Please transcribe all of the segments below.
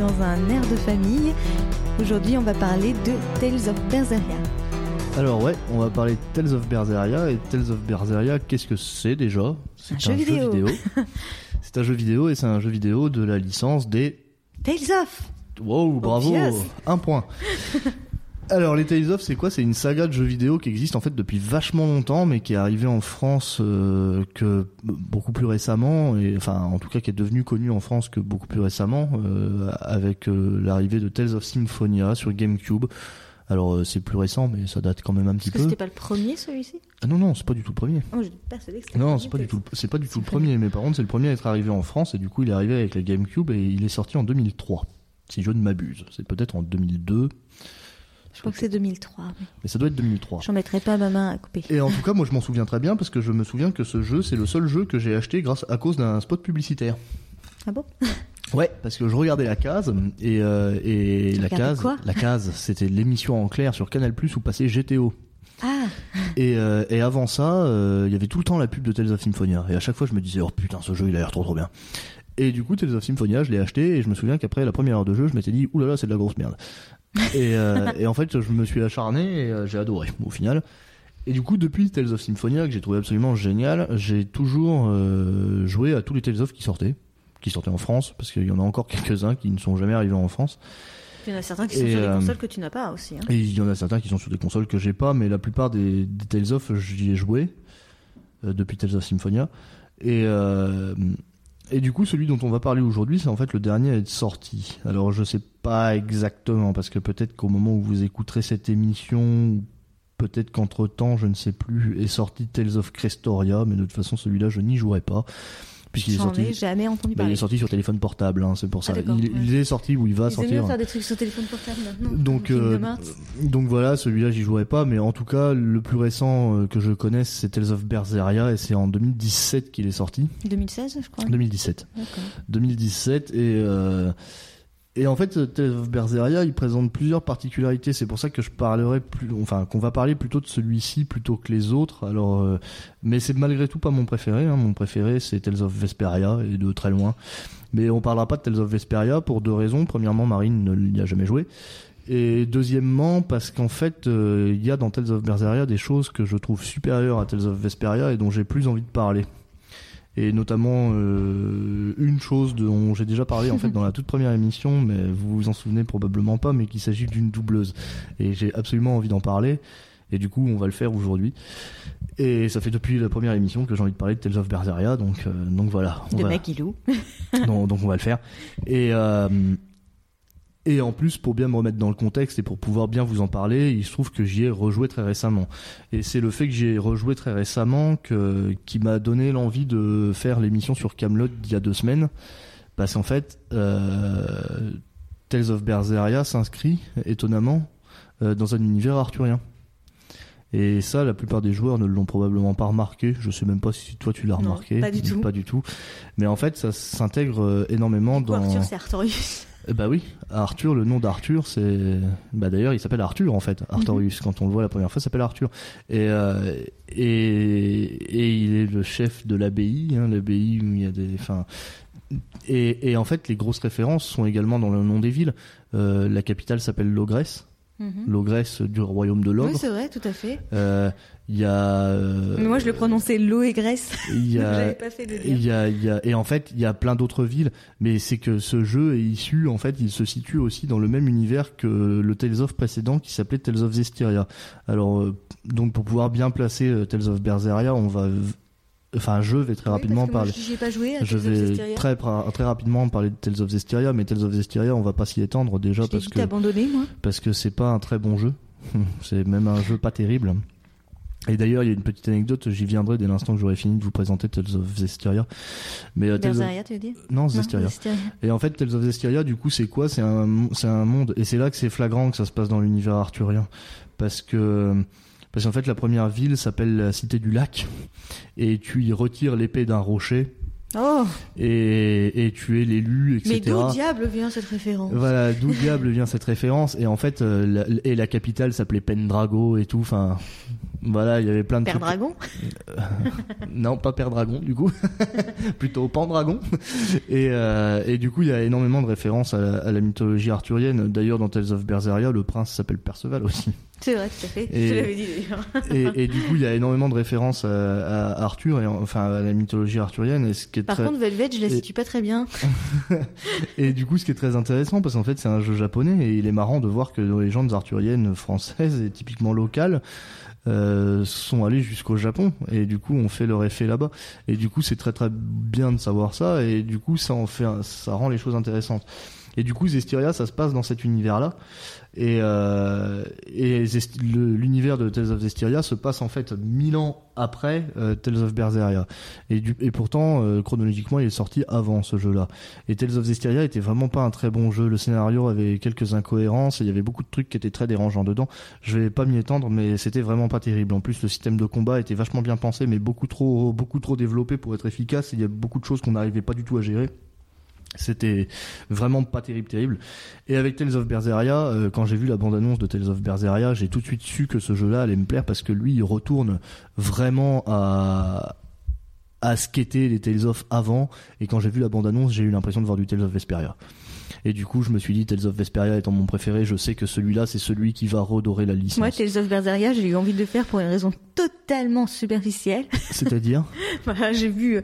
dans un air de famille. Aujourd'hui, on va parler de Tales of Berseria. Alors ouais, on va parler de Tales of Berseria et Tales of Berseria, qu'est-ce que c'est déjà? Un jeu vidéo. c'est un jeu vidéo et c'est un jeu vidéo de la licence des Tales of Wow, bravo, Obvious. un point. Alors les Tales of c'est quoi? C'est une saga de jeux vidéo qui existe en fait depuis vachement longtemps mais qui est arrivée en France euh, que beaucoup plus récemment et enfin en tout cas qui est devenue connue en France que beaucoup plus récemment euh, avec euh, l'arrivée de Tales of Symphonia sur GameCube. Alors c'est plus récent mais ça date quand même un petit Est-ce que peu. c'était pas le premier celui-ci? Ah non non, c'est pas du tout le premier. Oh, que Non, c'est pas du tout, c'est pas du tout le premier, mais par contre c'est le premier à être arrivé en France et du coup il est arrivé avec la GameCube et il est sorti en 2003. Si je ne m'abuse, c'est peut-être en 2002, Je crois que c'est 2003. mais mais ça doit être 2003. J'en mettrai pas ma main à couper. Et en tout cas, moi je m'en souviens très bien parce que je me souviens que ce jeu c'est le seul jeu que j'ai acheté grâce à cause d'un spot publicitaire. Ah bon? Ouais, parce que je regardais la case et euh, et la case, quoi? la case, c'était l'émission en clair sur Canal Plus où passait GTO. Ah Et, euh, et avant ça, euh, il y avait tout le temps la pub de Tales of Symphonia. Et à chaque fois, je me disais, oh putain, ce jeu, il a l'air trop trop bien. Et du coup, Tales of Symphonia, je l'ai acheté et je me souviens qu'après la première heure de jeu, je m'étais dit, oulala, c'est de la grosse merde. Et, euh, et en fait, je me suis acharné et euh, j'ai adoré au final. Et du coup, depuis Tales of Symphonia, que j'ai trouvé absolument génial, j'ai toujours euh, joué à tous les Tales of qui sortaient, qui sortaient en France, parce qu'il y en a encore quelques-uns qui ne sont jamais arrivés en France. Il y en a certains qui sont sur des consoles que tu n'as pas aussi. Hein. Et il y en a certains qui sont sur des consoles que j'ai pas, mais la plupart des, des Tales of, j'y ai joué euh, depuis Tales of Symphonia. Et, euh, et du coup, celui dont on va parler aujourd'hui, c'est en fait le dernier à être sorti. Alors, je sais pas exactement, parce que peut-être qu'au moment où vous écouterez cette émission, ou peut-être qu'entre temps, je ne sais plus, est sorti Tales of Crestoria, mais de toute façon, celui-là, je n'y jouerai pas. Puisqu'il est sorti. ai jamais entendu bah, il parler. est sorti sur téléphone portable, hein, c'est pour ça. Ah, d'accord, il, est sorti où il va Ils sortir. bien faire des trucs sur téléphone portable maintenant. Donc, euh, donc voilà, celui-là j'y jouerai pas, mais en tout cas le plus récent euh, que je connaisse c'est Tales of Berseria et c'est en 2017 qu'il est sorti. 2016, je crois. 2017. D'accord. 2017 et euh, et en fait Tales of Berseria il présente plusieurs particularités. C'est pour ça que je parlerai plus, enfin qu'on va parler plutôt de celui-ci plutôt que les autres. Alors, euh, mais c'est malgré tout pas mon préféré. Hein. Mon préféré c'est Tales of Vesperia et de très loin. Mais on parlera pas de Tales of Vesperia pour deux raisons. Premièrement, Marine ne n'y a jamais joué. Et deuxièmement, parce qu'en fait, euh, il y a dans Tales of Berseria des choses que je trouve supérieures à Tales of Vesperia et dont j'ai plus envie de parler. Et notamment euh, une chose dont j'ai déjà parlé en fait dans la toute première émission, mais vous vous en souvenez probablement pas, mais qu'il s'agit d'une doubleuse. Et j'ai absolument envie d'en parler. Et du coup, on va le faire aujourd'hui. Et ça fait depuis la première émission que j'ai envie de parler de Tales of Berseria, donc euh, donc voilà. On De va- loue. donc, donc on va le faire. Et euh, et en plus, pour bien me remettre dans le contexte et pour pouvoir bien vous en parler, il se trouve que j'y ai rejoué très récemment. Et c'est le fait que j'y ai rejoué très récemment que qui m'a donné l'envie de faire l'émission sur Camelot d'il y a deux semaines, parce qu'en fait, euh, Tales of Berseria s'inscrit étonnamment euh, dans un univers arthurien. Et ça, la plupart des joueurs ne l'ont probablement pas remarqué. Je sais même pas si toi tu l'as remarqué. pas du tout. Pas du tout. Mais en fait, ça s'intègre euh, énormément dans. Arthur, c'est. Eh Bah oui, Arthur, le nom d'Arthur, c'est. Bah d'ailleurs, il s'appelle Arthur en fait. Artorius, quand on le voit la première fois, s'appelle Arthur. Et, euh, et et il est le chef de l'abbaye, hein, l'abbaye où il y a des. Enfin. Et, et en fait, les grosses références sont également dans le nom des villes. Euh, la capitale s'appelle Logresse, Mhm. Logresse du royaume de Oui, l'ogre. c'est vrai, tout à fait. Euh, Il y a. euh, Mais moi, je le prononçais l'Oégresse. Il y a. J'avais pas fait de Il lien. y a, il y a, et en fait, il y a plein d'autres villes, mais c'est que ce jeu est issu, en fait, il se situe aussi dans le même univers que le Tales of précédent qui s'appelait Tales of Zestiria. Alors, euh, donc pour pouvoir bien placer euh, Tales of Berseria, on va, enfin, je vais très Oui, rapidement moi, parler. J'y ai pas joué à Je vais très, très rapidement parler de Tales of Zestiria, mais Tales of Zestiria, on va pas s'y étendre déjà Je parce que, abandonné, moi. parce que c'est pas un très bon jeu. c'est même un jeu pas terrible. Et d'ailleurs, il y a une petite anecdote, j'y viendrai dès l'instant que j'aurai fini de vous présenter Tales of Zestiria. Mais euh, Tales of- Berseria, tu veux dire? Non, Zestiria. Et en fait, Tales of Zestiria, du coup, c'est quoi? C'est un, c'est un monde, et c'est là que c'est flagrant que ça se passe dans l'univers arthurien, parce que, parce qu'en fait, la première ville s'appelle la Cité du Lac, et tu y retires l'épée d'un rocher, Oh, et, et tu es l'élu, etc. mais d'où diable vient cette référence? Voilà, d'où diable vient cette référence? Et en fait, euh, la, et la capitale s'appelait Pendrago et tout. Enfin, Voilà, il y avait plein de Père trucs. Dragon non, pas Père Dragon, du coup. Plutôt Pandragon. Et, euh, et du coup, il y a énormément de références à la, à la mythologie arthurienne. D'ailleurs, dans Tales of Berseria, le prince s'appelle Perceval aussi. C'est vrai, tout à fait. Et- Je l'avais dit d'ailleurs. Et, et du coup, il y a énormément de références à, à Arthur, et, enfin à la mythologie arthurienne. Et, ce qui est Par très... contre, Velvet, je la situe pas très bien. et du coup, ce qui est très intéressant, parce qu'en fait, c'est un jeu japonais, et il est marrant de voir que les légendes arthuriennes françaises et typiquement locales euh, sont allées jusqu'au Japon, et du coup, on fait leur effet là-bas. Et du coup, c'est très très bien de savoir ça, et du coup, ça en fait, ça rend les choses intéressantes. Et du coup, Zestiria, ça se passe dans cet univers-là. Et, euh, l'univers de Tales of Zestiria se passe en fait mille ans après euh, Tales of Berseria. Et pourtant, euh, chronologiquement, il est sorti avant ce jeu-là. Et Tales of Zestiria était vraiment pas un très bon jeu. Le scénario avait quelques incohérences et il y avait beaucoup de trucs qui étaient très dérangeants dedans. Je vais pas m'y étendre, mais c'était vraiment pas terrible. En plus, le système de combat était vachement bien pensé, mais beaucoup trop, beaucoup trop développé pour être efficace. Il y a beaucoup de choses qu'on n'arrivait pas du tout à gérer. C'était vraiment pas terrible, terrible. Et avec Tales of Berseria, euh, quand j'ai vu la bande-annonce de Tales of Berseria, j'ai tout de suite su que ce jeu-là allait me plaire parce que lui, il retourne vraiment à à ce qu'étaient les Tales of avant. Et quand j'ai vu la bande-annonce, j'ai eu l'impression de voir du Tales of Vesperia. Et du coup, je me suis dit, Tales of Vesperia étant mon préféré, je sais que celui-là, c'est celui qui va redorer la licence. Moi, Tales of Berseria, j'ai eu envie de le faire pour une raison totalement superficielle. C'est-à-dire Voilà, j'ai vu euh,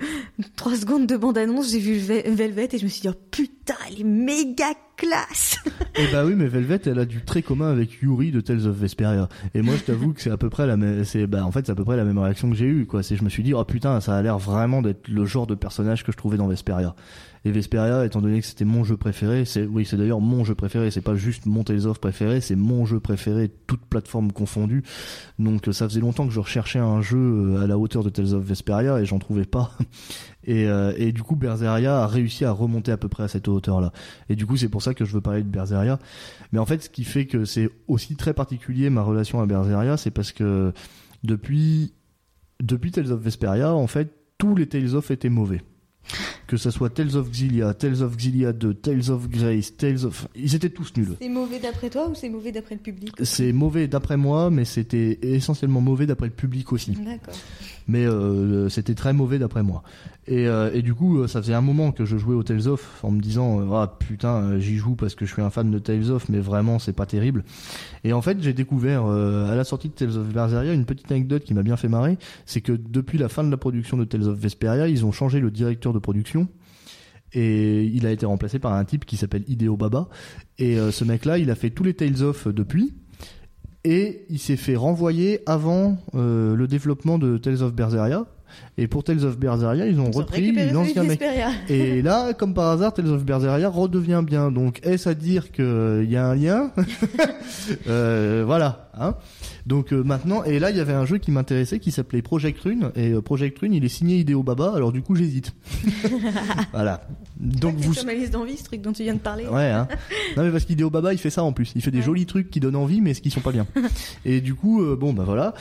trois secondes de bande-annonce, j'ai vu Ve- Velvet et je me suis dit, oh, putain, elle est méga classe Eh bah oui, mais Velvet, elle a du très commun avec Yuri de Tales of Vesperia. Et moi, je t'avoue que c'est à peu près la même, c'est, bah, en fait, c'est à peu près la même réaction que j'ai eue, quoi. C'est, je me suis dit, oh putain, ça a l'air vraiment d'être le genre de personnage que je trouvais dans Vesperia. Et Vesperia, étant donné que c'était mon jeu préféré, c'est, oui, c'est d'ailleurs mon jeu préféré, c'est pas juste mon Tales of préféré, c'est mon jeu préféré, toute plateforme confondue. Donc, euh, ça faisait longtemps que je recherchais un jeu euh, à la hauteur de Tales of Vesperia et j'en trouvais pas. Et, euh, et du coup, Berseria a réussi à remonter à peu près à cette hauteur-là. Et du coup, c'est pour ça que je veux parler de Berseria. Mais en fait, ce qui fait que c'est aussi très particulier ma relation à Berseria, c'est parce que depuis, depuis Tales of Vesperia, en fait, tous les Tales of étaient mauvais. Que ça soit Tales of Xillia, Tales of Xillia 2, Tales of Grace, Tales of... Ils étaient tous nuls. C'est mauvais d'après toi ou c'est mauvais d'après le public? C'est mauvais d'après moi, mais c'était essentiellement mauvais d'après le public aussi. D'accord. Mais euh, c'était très mauvais d'après moi. Et, euh, du coup, euh, ça faisait un moment que je jouais au Tales of en me disant euh, ah putain, j'y joue parce que je suis un fan de Tales of, mais vraiment c'est pas terrible. Et en fait, j'ai découvert à la sortie de Tales of Berseria une petite anecdote qui m'a bien fait marrer, c'est que depuis la fin de la production de Tales of Vesperia, ils ont changé le directeur de production. Et il a été remplacé par un type qui s'appelle Hideo Baba. Et ce mec-là, il a fait tous les Tales of depuis. Et il s'est fait renvoyer avant euh, le développement de Tales of Berseria. Et pour Tales of Berseria, ils ont Ils ont repris l'ancien mec. Et là, comme par hasard, Tales of Berseria redevient bien. Donc, est-ce à dire qu'il y a un lien? Euh, Voilà. Hein Donc euh, maintenant, et là, il y avait un jeu qui m'intéressait qui s'appelait Project Rune. Et euh, Project Rune, il est signé Hideo Baba. Alors du coup, j'hésite. voilà. Donc C'est vous... sur ma liste d'envie, ce truc dont tu viens de parler. Ouais, hein. Non, mais parce qu'Hideo Baba, il fait ça en plus. Il fait des Ouais. jolis trucs qui donnent envie, mais ce qui sont pas bien. et du coup, euh, bon, bah voilà.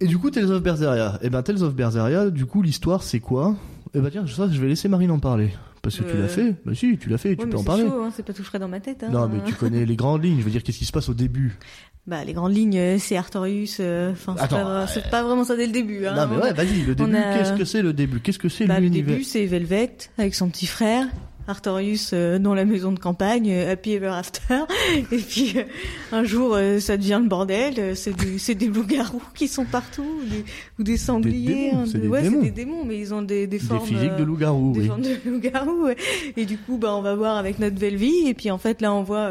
Et du coup, Tales of Berseria. Et ben, Tales of Berseria, du coup, l'histoire, c'est quoi? Eh ben, tiens, ça, je vais laisser Marine en parler. Parce que tu Euh. l'as fait. Bah si, tu l'as fait, tu peux en parler. chaud, hein, c'est pas tout frais dans ma tête. Hein. Non, mais tu connais les grandes lignes. Je veux dire, qu'est-ce qui se passe au début? Bah, les grandes lignes, euh, c'est Artorius. euh, Enfin, c'est pas, c'est pas vraiment ça dès le début. Hein. Non, mais ouais, vas-y, le début, a- qu'est-ce que c'est le début? Qu'est-ce que c'est Bah, le l'univers? début, c'est Velvet avec son petit frère. Artorius euh, dans la maison de campagne, euh, happy ever after. Et puis euh, un jour, ça devient le bordel. C'est des loups-garous qui sont partout, ou des, ou des sangliers. démons, hein, c'est de- des ouais, démons. c'est des démons, mais ils ont des, des Des formes. physiques de loup-garou, des oui. formes de loup-garou. ouais. Et du coup, bah, on va voir avec notre belle vie. Et puis en fait, là, on voit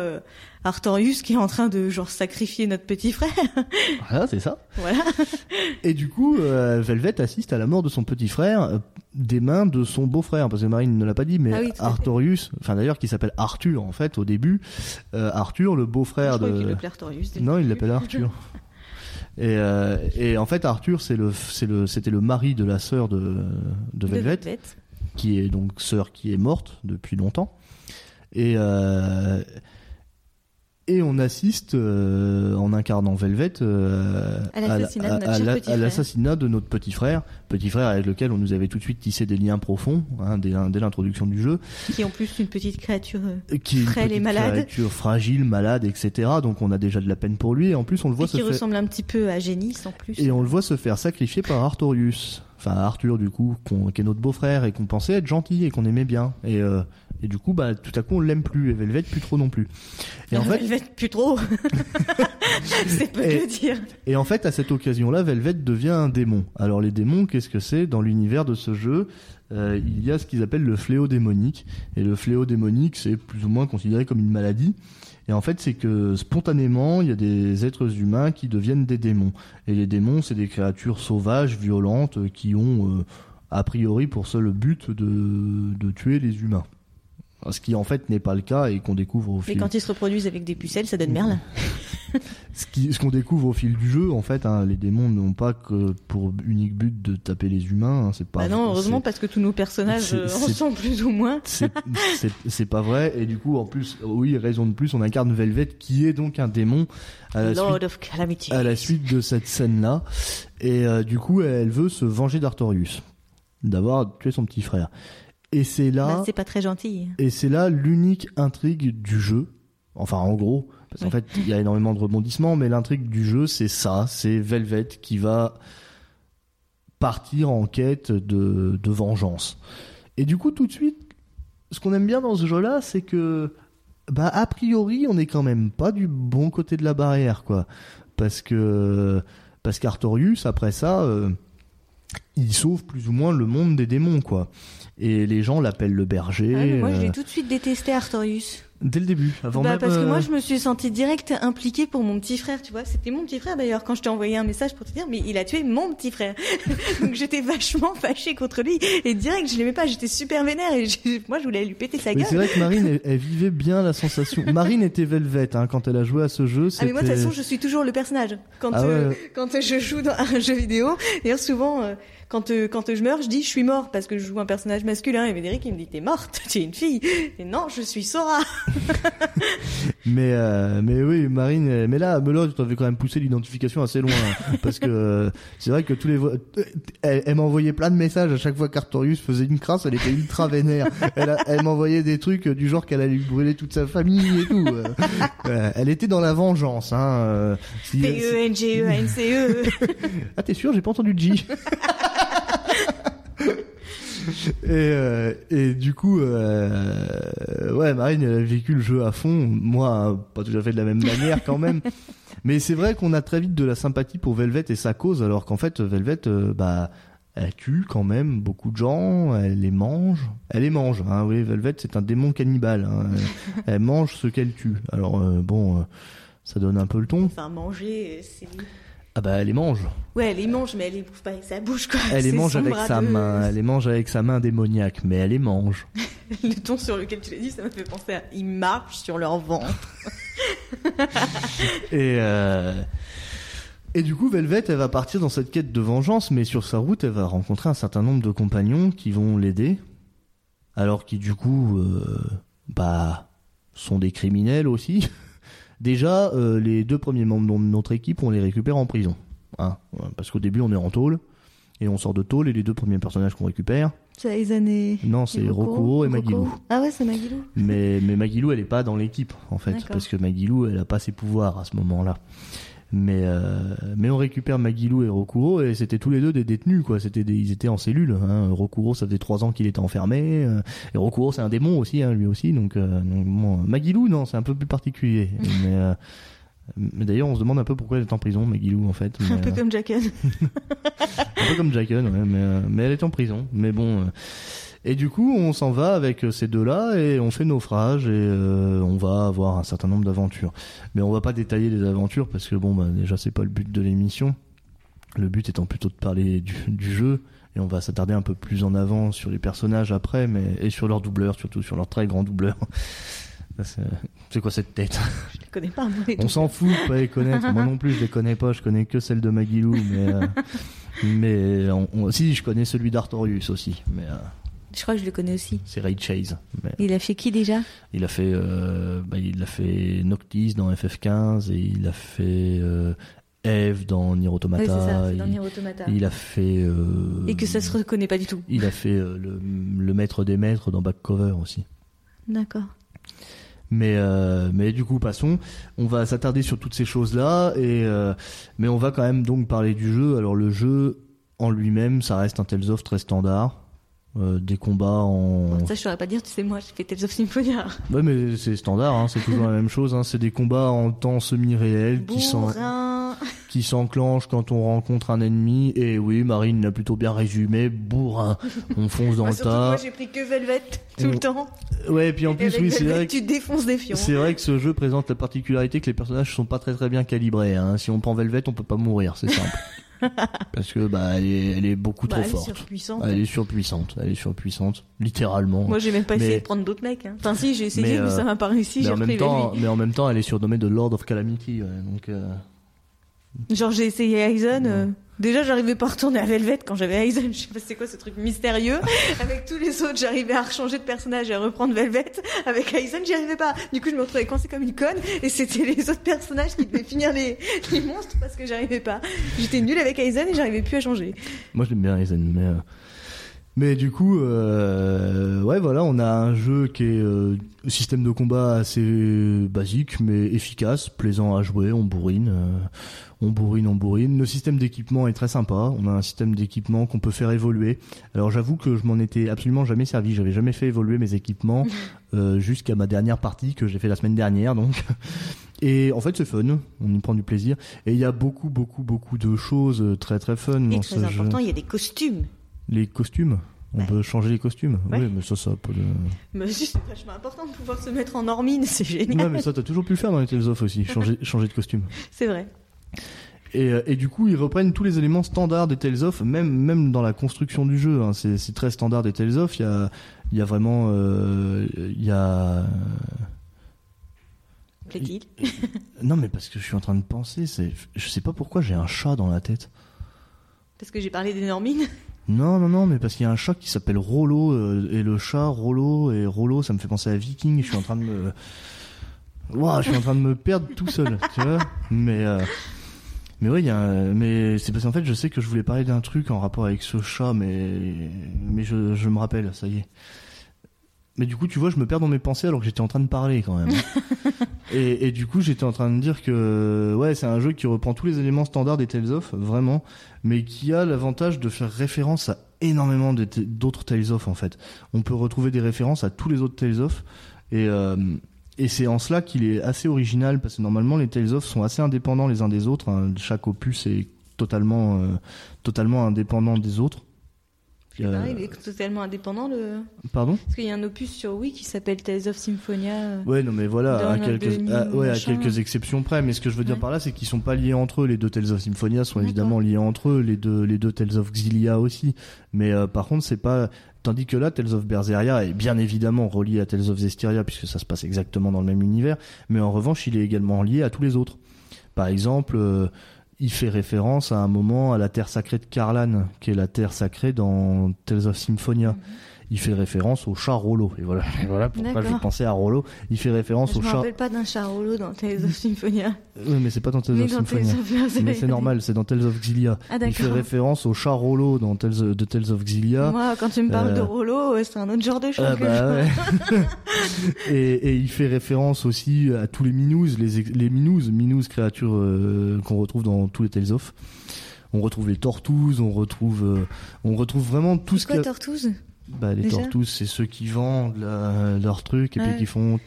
Artorius qui est en train de genre sacrifier notre petit frère. Voilà, c'est ça. voilà. Et du coup, euh, Velvet assiste à la mort de son petit frère euh, des mains de son beau-frère, parce que Marine ne l'a pas dit, mais Ah oui. Artorius, enfin d'ailleurs qui s'appelle Arthur en fait au début, euh, Arthur, le beau-frère de... Artorius. Non, il l'appelle Arthur. Et, et en fait, Arthur, c'est le, c'est le, c'était le mari de la sœur de, de De Velvet, Velvet. qui est donc sœur qui est morte depuis longtemps. Et euh, Et on assiste, euh, en incarnant Velvet, euh, À l'assassinat de notre petit frère. l'assassinat de notre petit frère, petit frère avec lequel on nous avait tout de suite tissé des liens profonds hein, dès, dès l'introduction du jeu, Qui est en plus une petite créature. euh, qui Frêle et malade. créature fragile, malade, etc. Donc on a déjà de la peine pour lui. Et en plus on le voit et se qui faire ressemble un petit peu à Génis en plus. et on le voit se faire sacrifier par Artorius. Enfin Arthur du coup, qui est notre beau-frère et qu'on pensait être gentil et qu'on aimait bien. Et, et du coup, bah tout à coup on l'aime plus. Et Velvet plus trop non plus. Et en fait, Velvet, plus trop. C'est peu de Et- le dire. Et en fait, à cette occasion-là, Velvet devient un démon. Alors les démons, qu'est-ce que c'est Dans l'univers de ce jeu, euh, il y a ce qu'ils appellent le fléau démonique. Et le fléau démonique, c'est plus ou moins considéré comme une maladie. Et en fait, c'est que spontanément, il y a des êtres humains qui deviennent des démons. Et les démons, c'est des créatures sauvages, violentes, qui ont euh, a priori pour seul but de, de tuer les humains. Ce qui en fait n'est pas le cas et qu'on découvre au Mais fil quand ils se reproduisent avec des pucelles, ça donne Merlin. ce qu'on découvre au fil du jeu, en fait, hein, les démons n'ont pas que pour unique but de taper les humains. hein, c'est pas. Bah non, heureusement, parce que tous nos personnages c'est- euh, ressemblent plus ou moins. C'est pas vrai. Et du coup, en plus, oui, raison de plus, on incarne Velvet, qui est donc un démon à la Lord suite, of Calamity. à la suite de cette scène-là. Et euh, du coup, elle veut se venger d'Artorius, d'avoir tué son petit frère. Et c'est là. Bah, c'est pas très gentil. Et c'est là l'unique intrigue du jeu. Enfin, en gros, parce qu'en Oui. fait, il y a énormément de rebondissements, mais l'intrigue du jeu, c'est ça, c'est Velvet qui va partir en quête de, de vengeance. Et du coup, tout de suite, ce qu'on aime bien dans ce jeu-là, c'est que, bah, a priori, on n'est quand même pas du bon côté de la barrière, quoi. Parce que, parce qu'Artorius, après ça, euh, il sauve plus ou moins le monde des démons, quoi. Et les gens l'appellent le berger. Ah, mais moi, je euh, l'ai tout de suite détesté, Artorius. Dès le début, avant Bah, même. parce que euh, moi, je me suis sentie direct impliquée pour mon petit frère, tu vois. C'était mon petit frère d'ailleurs quand je t'ai envoyé un message pour te dire, mais il a tué mon petit frère. Donc j'étais vachement fâchée contre lui et direct, je l'aimais pas, j'étais super vénère et moi, je voulais lui péter sa Mais gueule. c'est vrai que Marine, elle, elle vivait bien la sensation. Marine était Velvet hein, quand elle a joué à ce jeu. Ah mais moi de toute façon je suis toujours le personnage quand Ah euh, ouais. quand je joue dans un jeu vidéo. D'ailleurs souvent euh, quand euh, quand je meurs je dis je suis mort parce que je joue un personnage masculin et Médéric il me dit t'es morte tu es une fille et non je suis Sora. Mais euh, mais oui, Marine. Mais là, tu t'avais quand même poussé l'identification assez loin, hein, parce que euh, c'est vrai que tous les vo- elle, elle m'envoyait plein de messages à chaque fois qu'Artorius faisait une crasse. Elle était ultra vénère. Elle, a- elle m'envoyait des trucs du genre qu'elle allait brûler toute sa famille et tout. euh. Euh, elle était dans la vengeance. Hein, euh, P E N G E N C E. Ah t'es sûr J'ai pas entendu G. et, euh, et du coup, euh, ouais, Marine, elle a vécu le jeu à fond. Moi, pas tout à fait de la même manière quand même. Mais c'est vrai qu'on a très vite de la sympathie pour Velvet et sa cause, alors qu'en fait, Velvet, euh, bah, elle tue quand même beaucoup de gens, elle les mange. Elle les mange, hein, oui, Velvet, c'est un démon cannibale. hein. Elle, elle mange ce qu'elle tue. Alors, euh, bon, euh, ça donne un peu le ton. Enfin manger c'est Ah bah, elle les mange. ouais elle les mange mais elle les bouffe pas avec sa bouche quoi. Elle les mange avec sa de- main, elle les mange avec sa main démoniaque, mais elle les mange. Le ton sur lequel tu l'as dit ça m'a fait penser à ils marchent sur leur ventre. Et euh, et du coup, Velvet, elle va partir dans cette quête de vengeance, mais sur sa route, elle va rencontrer un certain nombre de compagnons qui vont l'aider, alors qui du coup, euh, bah, sont des criminels aussi. Déjà, euh, les deux premiers membres de notre équipe, on les récupère en prison, hein, parce qu'au début, on est en tôle. Et on sort de tôle et les deux premiers personnages qu'on récupère, C'est les années. non, c'est Rokuro et Magilou. Ah ouais c'est Magilou. Mais, mais Magilou, elle est pas dans l'équipe, en fait. Parce que Magilou, elle a pas ses pouvoirs à ce moment-là. Mais, euh, mais on récupère Magilou et Rokuro, et c'était tous les deux des détenus, quoi. C'était des, ils étaient en cellule, hein. Rokuro, ça faisait trois ans qu'il était enfermé, euh, et Rokuro, c'est un démon aussi, hein, lui aussi, donc, euh, donc bon, Magilou, non, c'est un peu plus particulier. mais, euh, mais d'ailleurs, on se demande un peu pourquoi elle est en prison, Magilou, en fait. Un mais, peu euh, comme Jacken. un peu comme Jacken, ouais, mais, euh, mais elle est en prison. Mais bon. Et du coup, on s'en va avec euh, ces deux-là et on fait naufrage et euh, on va avoir un certain nombre d'aventures. Mais on va pas détailler les aventures parce que bon, bah, déjà c'est pas le but de l'émission. Le but étant plutôt de parler du, du jeu et on va s'attarder un peu plus en avant sur les personnages après, mais et sur leurs doubleurs, surtout sur leurs très grands doubleurs. C'est c'est quoi cette tête? Je les connais pas moi les on s'en fout de pas les connaître. Moi non plus, je les connais pas. Je connais que celle de Magilou, mais euh, mais on- on- si je connais celui d'Artorius aussi. Mais euh, Je crois que je le connais aussi. C'est Ray Chase. Mais Il a fait qui déjà? il a fait, euh, bah, il a fait Noctis dans FF15 et il a fait euh, Eve dans Nier Automata. c'est ça, il, dans Nier Automata. il a fait. euh, Et que ça se reconnaît pas du tout. Il a fait le, le maître des maîtres dans Back Cover aussi. D'accord. Mais mais du coup passons. On va s'attarder sur toutes ces choses là et mais on va quand même donc parler du jeu. Alors le jeu en lui-même, ça reste un Tales of très standard. Euh, des combats en Ça, je saurais pas dire, tu sais, moi, j'ai fait Tales of Symphonia. ouais mais c'est standard hein, c'est toujours la même chose hein. c'est des combats en temps semi-réel qui sont qui s'enclenche quand on rencontre un ennemi. Et oui, Marine l'a plutôt bien résumé. Bourrin, on fonce dans Moi, le que moi, tas. j'ai pris que Velvet tout On- le temps. Ouais, et puis en Et plus, oui, c'est vrai, que, tu défonces des fions. c'est vrai que ce jeu présente la particularité que les personnages sont pas très très bien calibrés. Hein. Si on prend Velvet, on peut pas mourir, c'est simple. Parce que bah elle est, elle est beaucoup Bah, trop elle est forte. surpuissante. Elle est surpuissante, elle est surpuissante, littéralement. Moi, j'ai même pas Mais- essayé de prendre d'autres mecs. hein. Enfin, si, j'ai essayé, Mais, mais, euh, ça m'a pas réussi. mais en même temps, mais en même temps, elle est surnommée de Lord of Calamity. ouais, donc euh, Genre, j'ai essayé Aizen. euh, Déjà, j'arrivais pas à retourner à Velvet quand j'avais Aizen. Je sais pas c'est quoi ce truc mystérieux? Avec tous les autres, j'arrivais à rechanger de personnage et à reprendre Velvet. Avec Aizen, j'y arrivais pas. Du coup, je me retrouvais coincée comme une conne. Et c'était les autres personnages qui devaient finir les, les monstres parce que j'arrivais pas. J'étais nulle avec Aizen et j'arrivais plus à changer. Moi, j'aime bien les animés. euh. Mais du coup, euh, ouais, voilà, on a un jeu qui est euh, système de combat assez basique, mais efficace, plaisant à jouer. On bourrine, euh, on bourrine, on bourrine. Le système d'équipement est très sympa. On a un système d'équipement qu'on peut faire évoluer. Alors, j'avoue que je m'en étais absolument jamais servi. J'avais jamais fait évoluer mes équipements euh, jusqu'à ma dernière partie que j'ai fait la semaine dernière, donc. Et en fait, c'est fun. On y prend du plaisir. Et il y a beaucoup, beaucoup, beaucoup de choses très, très fun Et dans très ce important, il y a des costumes. Les costumes On Ouais. peut changer les costumes Ouais. Oui, mais ça, ça pas de... Mais c'est vachement important de pouvoir se mettre en normine, c'est génial. Mais ça, t'as toujours pu le faire dans les Tales of aussi, changer, changer de costume. C'est vrai. Et, euh, et du coup, ils reprennent tous les éléments standards des Tales of, même, même dans la construction du jeu. hein. C'est très standard des Tales of. Il y a, il y a vraiment... euh, Il y a... Plaît-il Non, mais parce que je suis en train de penser, c'est... Je sais pas pourquoi j'ai un chat dans la tête. Parce que j'ai parlé des normines. Non, non, non, mais parce qu'il y a un chat qui s'appelle Rollo, euh, et le chat Rollo, et Rollo, ça me fait penser à Viking, je suis en train de me... Ouah, je suis en train de me perdre tout seul, tu vois Mais... euh, Mais y a un- mais c'est parce qu'en fait, je sais que je voulais parler d'un truc en rapport avec ce chat, mais mais je, je me rappelle, ça y est. Mais du coup, tu vois, je me perds dans mes pensées alors que j'étais en train de parler quand même. et, et du coup, j'étais en train de dire que ouais, c'est un jeu qui reprend tous les éléments standards des Tales of, vraiment, mais qui a l'avantage de faire référence à énormément d'autres Tales of en fait. On peut retrouver des références à tous les autres Tales of et euh, et c'est en cela qu'il est assez original parce que normalement les Tales of sont assez indépendants les uns des autres. hein. Chaque opus est totalement euh, totalement indépendant des autres. Euh, pareil, il est totalement indépendant. Le... Pardon? Parce qu'il y a un opus sur Wii qui s'appelle Tales of Symphonia. Ouais, non, mais voilà, à quelques, à, ouais, à machin. quelques exceptions près. Mais ce que je veux dire Ouais. par là, c'est qu'ils sont pas liés entre eux. Les deux Tales of Symphonia sont évidemment liés entre eux. Les deux, les deux Tales of Xillia aussi. Mais euh, par contre, c'est pas. Tandis que là, Tales of Berseria est bien évidemment relié à Tales of Zestiria puisque ça se passe exactement dans le même univers. Mais en revanche, il est également lié à tous les autres. Par exemple, euh, il fait référence à un moment à la terre sacrée de Karlan, qui est la terre sacrée dans Tales of Symphonia. Mhm. Il fait référence au chat Rollo. Et voilà, et voilà pourquoi je pensais à Rollo. Il fait référence Je au me chat. rappelle pas d'un Charolo dans Tales of Symphonia. Oui, mais c'est pas dans Tales Mais of Tales Symphonia. Mais c'est normal, c'est dans Tales of Xillia. Ah il fait référence au chat Rollo dans Tales de Tales of Xillia. Moi, quand tu me parles Euh, de Rollo, ouais, c'est un autre genre de chose Ah bah je ouais. et, et il fait référence aussi à tous les Minous, les, Minous, Minous créatures euh, qu'on retrouve dans tous les Tales of. On retrouve les Tortouzes, on retrouve, euh, on retrouve vraiment tout ce C'est quoi a- Tortouse Bah, les déjà Tortouzes, c'est ceux qui vendent leurs trucs et puis qui font.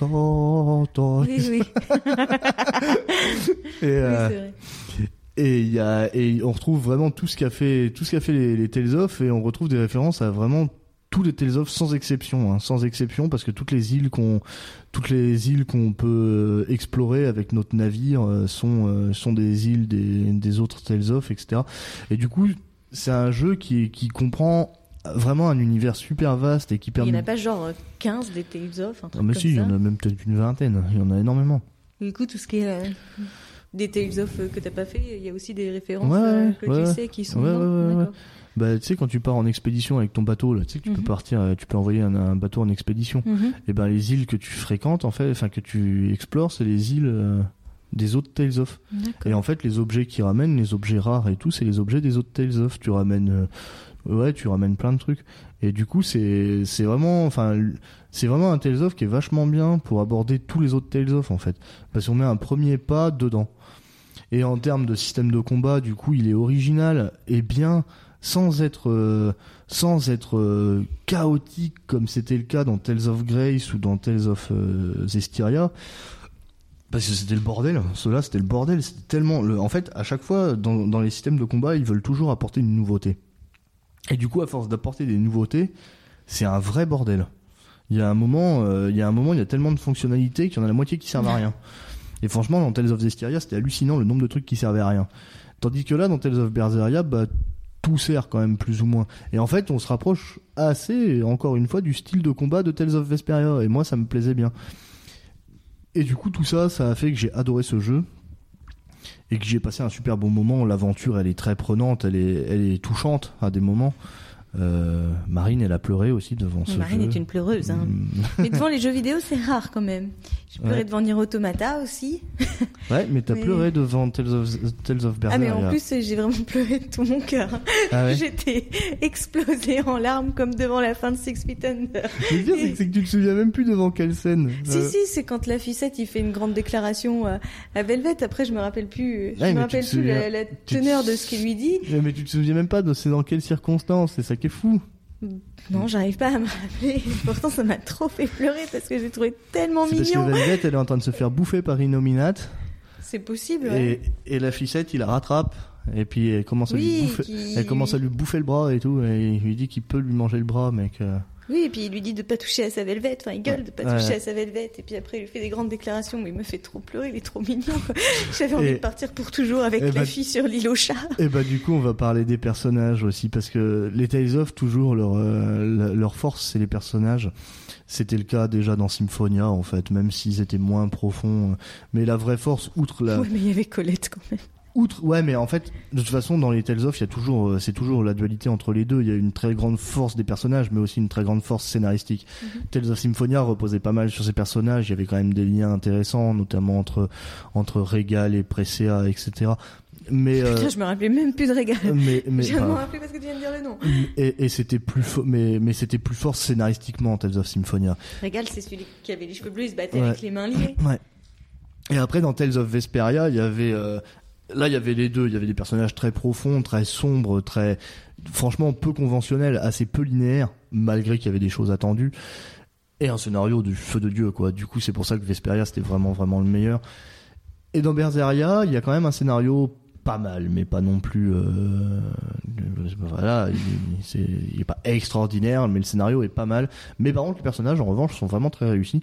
Oui, oui. Et, euh, Oui. Et y a et on retrouve vraiment tout ce qu'a fait tout ce qu'a fait les, les Tales of et on retrouve des références à vraiment tous les Tales of sans exception hein, sans exception parce que toutes les îles qu'on toutes les îles qu'on peut euh, explorer avec notre navire euh, sont euh, sont des îles des, des autres Tales of etc et du coup c'est un jeu qui qui comprend vraiment un univers super vaste et qui Il permet n'y en a pas genre euh, 15 des Tales of, un ah mais comme si il y en a même peut-être une vingtaine il y en a énormément Du coup, tout ce qui est euh, des Tales of euh, que t'as pas fait, il y a aussi des références Ouais, euh, que ouais. tu sais qui sont Ouais, dedans. ouais, ouais, D'accord. Bah, tu sais, quand tu pars en expédition avec ton bateau, là, tu sais que tu peux Mhm. partir, euh, tu peux envoyer un, un bateau en expédition. Mhm. Et ben, les îles que tu fréquentes, en fait, enfin, que tu explores, c'est les îles euh, des autres Tales of. Et en fait, les objets qui ramènent, les objets rares et tout, c'est les objets des autres Tales of. Tu ramènes, euh, ouais, tu ramènes plein de trucs. Et du coup, c'est, c'est vraiment, enfin, c'est vraiment un Tales of qui est vachement bien pour aborder tous les autres Tales of, en fait. Parce qu'on met un premier pas dedans. Et en termes de système de combat, du coup, il est original et bien, sans être, euh, sans être euh, chaotique comme c'était le cas dans Tales of Grace ou dans Tales of euh, Zestiria. Parce que c'était le bordel. Cela, c'était le bordel. C'était tellement. Le... En fait, à chaque fois, dans les systèmes de combat, ils veulent toujours apporter une nouveauté. Et du coup, à force d'apporter des nouveautés, c'est un vrai bordel. Il y a un moment, euh, il y a un moment, il y a tellement de fonctionnalités qu'il y en a la moitié qui servent à rien. Et franchement, dans Tales of Zestiria, c'était hallucinant le nombre de trucs qui servaient à rien. Tandis que là, dans Tales of Berseria, bah, tout sert quand même plus ou moins. Et en fait, on se rapproche assez, encore une fois, du style de combat de Tales of Vesperia. Et moi, ça me plaisait bien. Et du coup, tout ça, ça a fait que j'ai adoré ce jeu. Et que j'ai passé un super bon moment. L'aventure, elle est très prenante, elle est, elle est touchante à des moments. Euh, Marine, elle a pleuré aussi devant ce Marine jeu. est une pleureuse. Hein. Mm. Mais devant les jeux vidéo, c'est rare quand même. J'ai pleuré Ouais. devant Nier Automata aussi. Ouais, mais t'as Mais- pleuré devant Tales of, Tales of Ah mais en plus, j'ai vraiment pleuré de tout mon cœur. Ah ouais. J'étais explosée en larmes comme devant la fin de Six Feet Under. Le pire, c'est que, c'est que tu te souviens même plus devant quelle scène. Si, Euh, si, c'est quand la ficette il fait une grande déclaration à, Velvet. Après, je me rappelle plus, je Ouais, me rappelle plus la, souviens- la te teneur de ce qu'il lui dit. Mais tu te souviens même pas de c'est dans quelles circonstances, c'est ça qui est fou. Non, j'arrive pas à me rappeler. Pourtant, ça m'a trop fait pleurer parce que j'ai trouvé tellement C'est parce que mignon. Velvet, elle est en train de se faire bouffer par Innominate, C'est possible. ouais. et, et la ficette, il la rattrape, et puis elle commence à lui bouffer. qui- Elle commence à lui bouffer le bras et tout, et il lui dit qu'il peut lui manger le bras, mec. euh. Oui, et puis il lui dit de pas toucher à sa velvet. Enfin, il gueule de pas Ouais. toucher à sa velvet. Et puis après, il lui fait des grandes déclarations. Mais il me fait trop pleurer. Il est trop mignon. J'avais envie de partir pour toujours avec et la bah- fille sur l'île au chat. Et bah du coup, on va parler des personnages aussi, parce que les Tales of, toujours, leur, euh, leur force, c'est les personnages. C'était le cas déjà dans Symphonia, en fait, même s'ils étaient moins profonds. Mais la vraie force, outre la, Ouais, mais il y avait Colette quand même. Outre, ouais, mais en fait, de toute façon, dans les Tales of, il y a toujours, euh, c'est toujours la dualité entre les deux. Il y a une très grande force des personnages, mais aussi une très grande force scénaristique. Mhm. Tales of Symphonia reposait pas mal sur ces personnages. Il y avait quand même des liens intéressants, notamment entre entre Régal et Presea, etc. Mais euh, Putain, je me rappelais même plus de régal. mais mais je viens de me rappeler parce que tu viens de dire le nom. et, et c'était plus mais mais c'était plus fort scénaristiquement Tales of Symphonia. Régal, c'est celui qui avait les cheveux bleus, il se battait Ouais. avec les mains liées. Ouais. Et après, dans Tales of Vesperia, il y avait, euh, là, il y avait les deux. Il y avait des personnages très profonds, très sombres, très, franchement, peu conventionnels, assez peu linéaires, malgré qu'il y avait des choses attendues. Et un scénario du feu de Dieu, quoi. Du coup, c'est pour ça que Vesperia, c'était vraiment, vraiment le meilleur. Et dans Berseria, il y a quand même un scénario pas mal, mais pas non plus, euh, voilà, il, pas extraordinaire, mais le scénario est pas mal. Mais par contre, les personnages, en revanche, sont vraiment très réussis.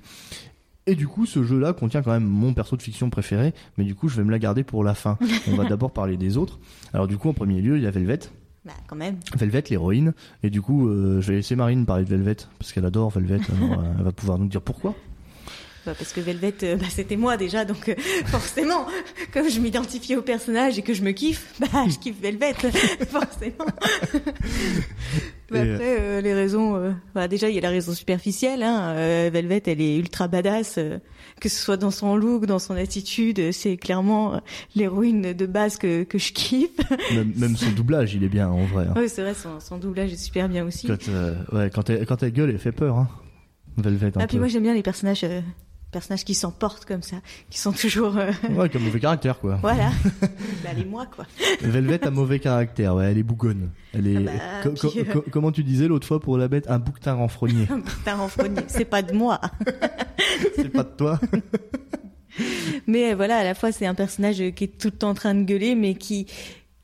Et du coup, ce jeu-là contient quand même mon perso de fiction préféré, mais du coup, je vais me la garder pour la fin. On va d'abord parler des autres. Alors du coup, en premier lieu, il y a Velvet. Bah, quand même. Velvet, l'héroïne. Et du coup, euh, je vais laisser Marine parler de Velvet, parce qu'elle adore Velvet. Alors, euh, elle va pouvoir nous dire pourquoi. Bah, parce que Velvet, euh, bah, c'était moi déjà, donc euh, forcément, comme je m'identifie au personnage et que je me kiffe, bah, je kiffe Velvet, forcément. Bah, euh, après, les raisons, bah, déjà, il y a la raison superficielle. Hein, Velvet, elle est ultra badass, que ce soit dans son look, dans son attitude, c'est clairement l'héroïne de base que, que je kiffe. Même, même son doublage, il est bien, en vrai. hein. oui, c'est vrai, son, son doublage est super bien aussi. Quand, ouais, quand, elle, quand elle gueule, elle fait peur. Hein. Velvet, un Ah, puis moi, j'aime bien les personnages, euh, personnages qui s'emportent comme ça, qui sont toujours, euh, Ouais, comme mauvais caractère, quoi. voilà, bah, les moi, quoi. Velvet a mauvais caractère, ouais, elle est bougonne. Elle est. Ah bah, co- co- puis, euh, co- comment tu disais l'autre fois pour la bête Un bouquetin renfrogné. Putain, renfrogné. C'est pas de moi. C'est pas de toi Mais euh, voilà, à la fois, c'est un personnage qui est tout le temps en train de gueuler, mais qui,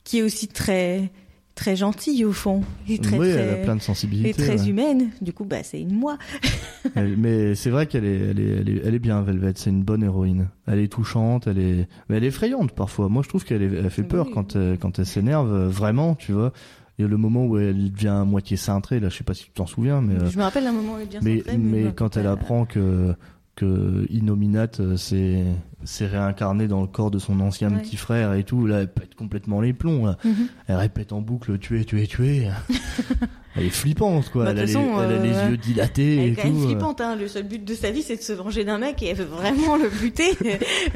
qui est aussi très, très gentil au fond. Et très, Oui, très, elle a plein de et sensibilité. très ouais. humaine. Du coup, bah, c'est une moi. Elle- mais c'est vrai qu'elle est, elle est, elle est, elle est bien, Velvet. C'est une bonne héroïne. Elle est touchante, elle est, mais elle est effrayante parfois. Moi, je trouve qu'elle fait peur Oui. quand, elle- quand elle s'énerve, euh, vraiment, tu vois. Il y a le moment où elle devient à moitié cintrée, là, je sais pas si tu t'en souviens, mais, euh, Je me rappelle un moment où elle est bien mais, quand elle euh, apprend que, que Innominate euh, s'est s'est réincarné dans le corps de son ancien Ouais. petit frère et tout. Là, elle pète complètement les plombs. Là. Mhm. Elle répète en boucle tuer, tuer, tuer. elle est flippante, quoi. Bah, elle, a toute les, façon, elle a les euh, yeux dilatés Elle et est quand même tout. flippante, hein. Le seul but de sa vie, c'est de se venger d'un mec et elle veut vraiment le buter.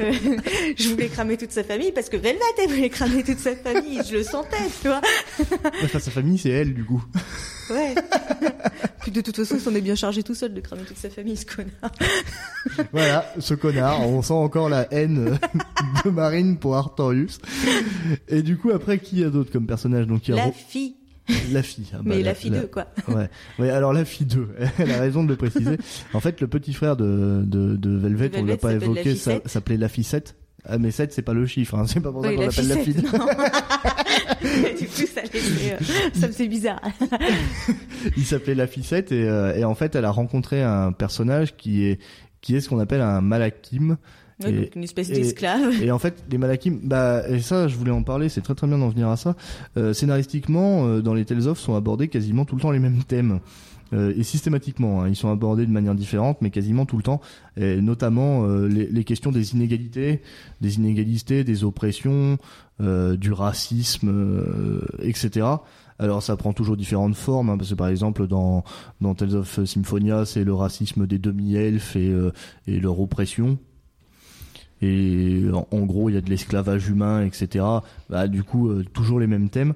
Euh, je voulais cramer toute sa famille parce que Velvet, elle voulait cramer toute sa famille. Je le sentais, tu vois. Enfin, sa famille, c'est elle, du coup. Ouais. Puis de toute façon, il s'en est bien chargé tout seul de cramer toute sa famille, ce connard. Voilà, ce connard. On sent encore la haine euh, de Marine pour Artorius. Et du coup, après, qui y a d'autre comme personnage? Donc, il y a La fille. la fille. Ah, bah, Mais la, fille d'eux, quoi. Ouais. ouais, alors la fille 2, elle a raison de le préciser. En fait, le petit frère de, de, de Velvet, De on l'a Velvet pas évoqué, la s'appelait la ficette. Ah, mais 7, c'est pas le chiffre, hein. c'est pas pour ça Oui, qu'on la l'appelle la. Et du coup, ça, euh, ça me fait bizarre. Il s'appelait la ficette et, euh, et en fait, elle a rencontré un personnage qui est, qui est ce qu'on appelle un malakim. Ouais, Et- donc une espèce d'esclave. Et en fait, les Malakim, bah, et ça, je voulais en parler, c'est très très bien d'en venir à ça. Euh, scénaristiquement, dans les Tales of sont abordés quasiment tout le temps les mêmes thèmes. Euh, et systématiquement, hein, ils sont abordés de manière différente, mais quasiment tout le temps, notamment euh, les, questions des inégalités, des inégalités, des oppressions, euh, du racisme, etc. Alors ça prend toujours différentes formes, hein, parce que par exemple dans dans Tales of Symphonia, c'est le racisme des demi-elfes et, leur oppression. Et en, gros, il y a de l'esclavage humain, etc. Bah, du coup, toujours les mêmes thèmes.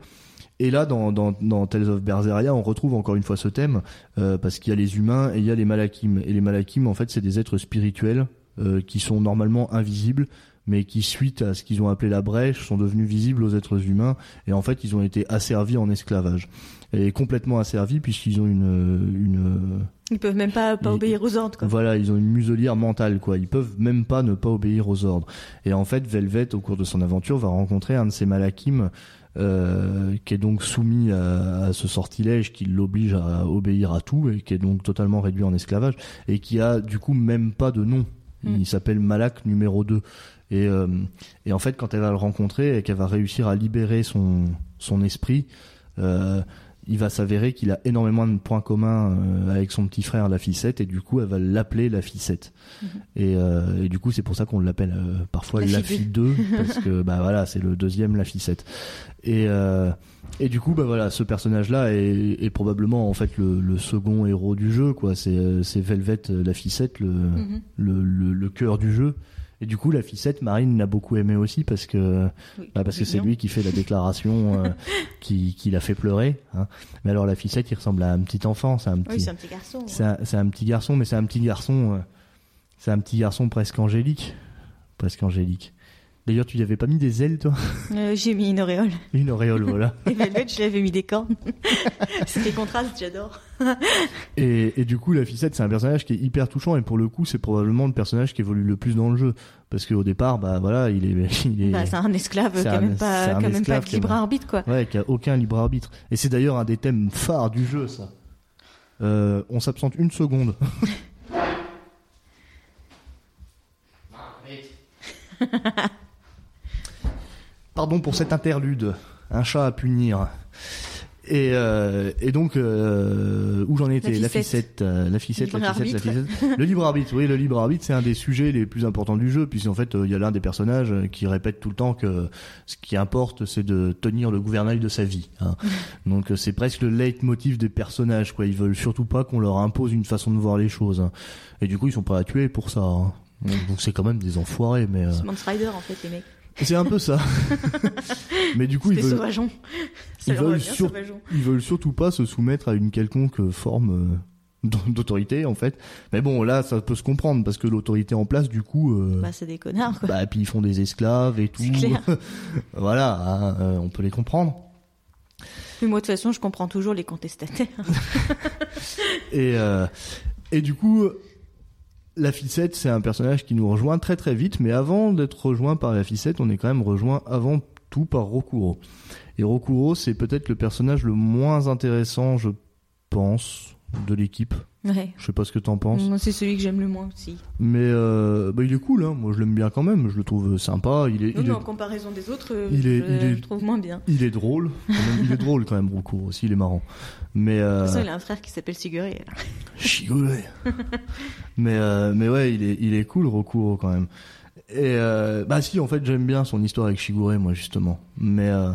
Et là, dans, dans, dans Tales of Berseria, on retrouve encore une fois ce thème, euh, parce qu'il y a les humains et il y a les malakim. Et les malakim, en fait, c'est des êtres spirituels euh, qui sont normalement invisibles, mais qui, suite à ce qu'ils ont appelé la brèche, sont devenus visibles aux êtres humains. Et en fait, ils ont été asservis en esclavage. Et complètement asservis, puisqu'ils ont une... une Ils peuvent même pas, pas obéir aux ordres, quoi. voilà, ils ont une muselière mentale, quoi. Ils peuvent même pas ne pas obéir aux ordres. Et en fait, Velvet, au cours de son aventure, va rencontrer un de ces malakim, euh, qui est donc soumis à, à ce sortilège qui l'oblige à obéir à tout et qui est donc totalement réduit en esclavage et qui a du coup même pas de nom. Mm. Il s'appelle Malak numéro 2. Et, euh, et en fait, quand elle va le rencontrer et qu'elle va réussir à libérer son, son esprit, euh, il va s'avérer qu'il a énormément de points communs euh, avec son petit frère la ficette et du coup elle va l'appeler la ficette Mhm. et, euh, et du coup c'est pour ça qu'on l'appelle euh, parfois La la, fille fille 2 parce que bah voilà c'est le deuxième la ficette et et du coup bah voilà ce personnage là est, est probablement en fait le, le second héros du jeu quoi. C'est c'est Velvet la ficette le, Mhm. le, le, le cœur du jeu et du coup la ficette Marine l'a beaucoup aimé aussi parce que Oui, bah, parce que c'est lui qui fait la déclaration euh, qui, qui l'a fait pleurer. Hein. Mais alors la ficette, il ressemble à un petit enfant, c'est un Oui, petit, c'est un petit garçon. c'est un, c'est un petit garçon, mais c'est un petit garçon, euh, c'est un petit garçon presque angélique, presque angélique. D'ailleurs, tu y avais pas mis des ailes, toi? Euh, J'ai mis une auréole. Une auréole, voilà. Et Velvet, je lui avais mis des cornes. c'est des contrastes, j'adore. Et, et du coup, la ficette, c'est un personnage qui est hyper touchant, et pour le coup, c'est probablement le personnage qui évolue le plus dans le jeu, parce qu'au départ, bah voilà, il est, il est, Bah, c'est un esclave qui a un- même pas, a même pas de libre arbitre, quoi. Ouais, qui a aucun libre arbitre. Et c'est d'ailleurs un des thèmes phares du jeu, ça. Euh, on s'absente une seconde. Pardon pour cet interlude. Un chat à punir. Et, euh, et donc, euh, où j'en étais? La ficette. ficette, euh, la ficette, la ficette, la. Le libre arbitre, oui, le libre arbitre, c'est un des sujets les plus importants du jeu, puisqu'en fait, euh, il y a l'un des personnages euh, qui répète tout le temps que ce qui importe, c'est de tenir le gouvernail de sa vie. hein. Donc, c'est presque le leitmotiv des personnages, quoi. Ils veulent surtout pas qu'on leur impose une façon de voir les choses. hein. Et du coup, ils sont prêts à tuer pour ça. hein. Donc, c'est quand même des enfoirés, mais euh, Rider, en fait, les mecs. C'est un peu ça. mais du coup, ils veulent, ils veulent sur- ils veulent surtout pas se soumettre à une quelconque forme euh, d'autorité en fait. Mais bon, là, ça peut se comprendre parce que l'autorité en place, du coup, euh, Bah, c'est des connards, quoi. bah, puis ils font des esclaves et tout. Clair. voilà, hein, euh, on peut les comprendre. Mais moi, de toute façon, je comprends toujours les contestataires. Et euh, et du coup, la ficette, c'est un personnage qui nous rejoint très très vite. Mais avant d'être rejoint par la ficette, on est quand même rejoint avant tout par Rokuro. Et Rokuro, c'est peut-être le personnage le moins intéressant, je pense. de l'équipe. Ouais. Je sais pas ce que t'en penses. Moi, c'est celui que j'aime le moins aussi. Mais euh, bah, il est cool, hein. moi je l'aime bien quand même, je le trouve sympa. Il est, Non, il est, en comparaison des autres, euh, il est- je, il est- je trouve moins bien. il est drôle. même. il est drôle quand même, Rocco aussi, il est marrant. Mais De euh, toute façon, il a un frère qui s'appelle Siguré. Chigolé. mais euh, mais ouais, il est il est cool Rokuro quand même. Et euh, bah si, en fait, j'aime bien son histoire avec Shigure, moi justement. Mais euh,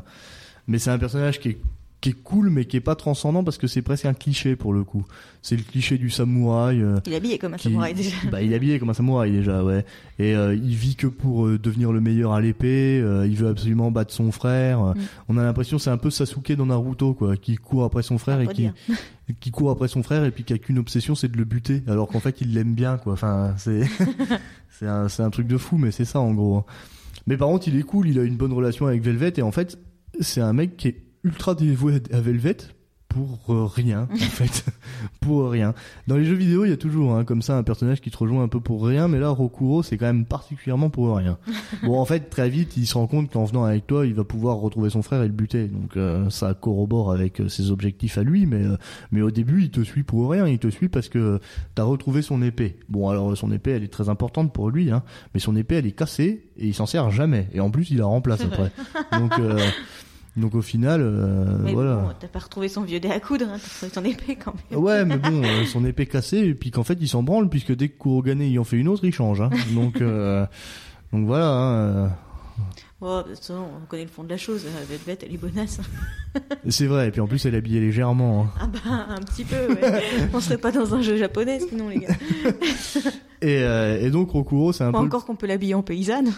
mais c'est un personnage qui est qui est cool, mais qui est pas transcendant parce que c'est presque un cliché pour le coup. C'est le cliché du samouraï. euh, Il est habillé comme un qui- samouraï déjà. Bah, il est habillé comme un samouraï déjà, ouais. Et euh, il vit que pour euh, devenir le meilleur à l'épée. euh, il veut absolument battre son frère. Mm. On a l'impression c'est un peu Sasuke dans Naruto, quoi, qui court après son frère et qui dire. qui court après son frère et puis qui a qu'une obsession, c'est de le buter. Alors qu'en fait, il l'aime bien, quoi. Enfin, c'est c'est un c'est un truc de fou, mais c'est ça en gros. hein. Mais par contre, il est cool. Il a une bonne relation avec Velvet et en fait, c'est un mec qui est ultra dévoué à Velvet pour euh, rien en fait. Pour rien. Dans les jeux vidéo il y a toujours hein, comme ça un personnage qui te rejoint un peu pour rien mais là Rokuro c'est quand même particulièrement pour rien. Bon en fait très vite il se rend compte qu'en venant avec toi il va pouvoir retrouver son frère et le buter. Donc euh, ça corrobore avec euh, ses objectifs à lui mais euh, mais au début il te suit pour rien. Il te suit parce que t'as retrouvé son épée. Bon alors son épée elle est très importante pour lui hein mais son épée elle est cassée et il s'en sert jamais. Et en plus il la remplace après. donc euh, donc au final euh, Mais voilà bon, t'as pas retrouvé son vieux dé à coudre, hein, t'as retrouvé ton épée quand même. Ouais, mais bon, euh, son épée cassée, et puis qu'en fait, il s'en branle, puisque dès que Kurogane il en fait une autre, il change. Hein. Donc, euh, donc voilà. Hein, Oh, de toute façon, on connaît le fond de la chose. euh, Velvet, elle est bonasse. c'est vrai, et puis en plus, elle est habillée légèrement. hein. Ah bah, un petit peu, ouais. on serait pas dans un jeu japonais sinon, les gars. Et, euh, et donc, Rokuro, c'est un Pas peu. encore qu'on peut l'habiller en paysanne.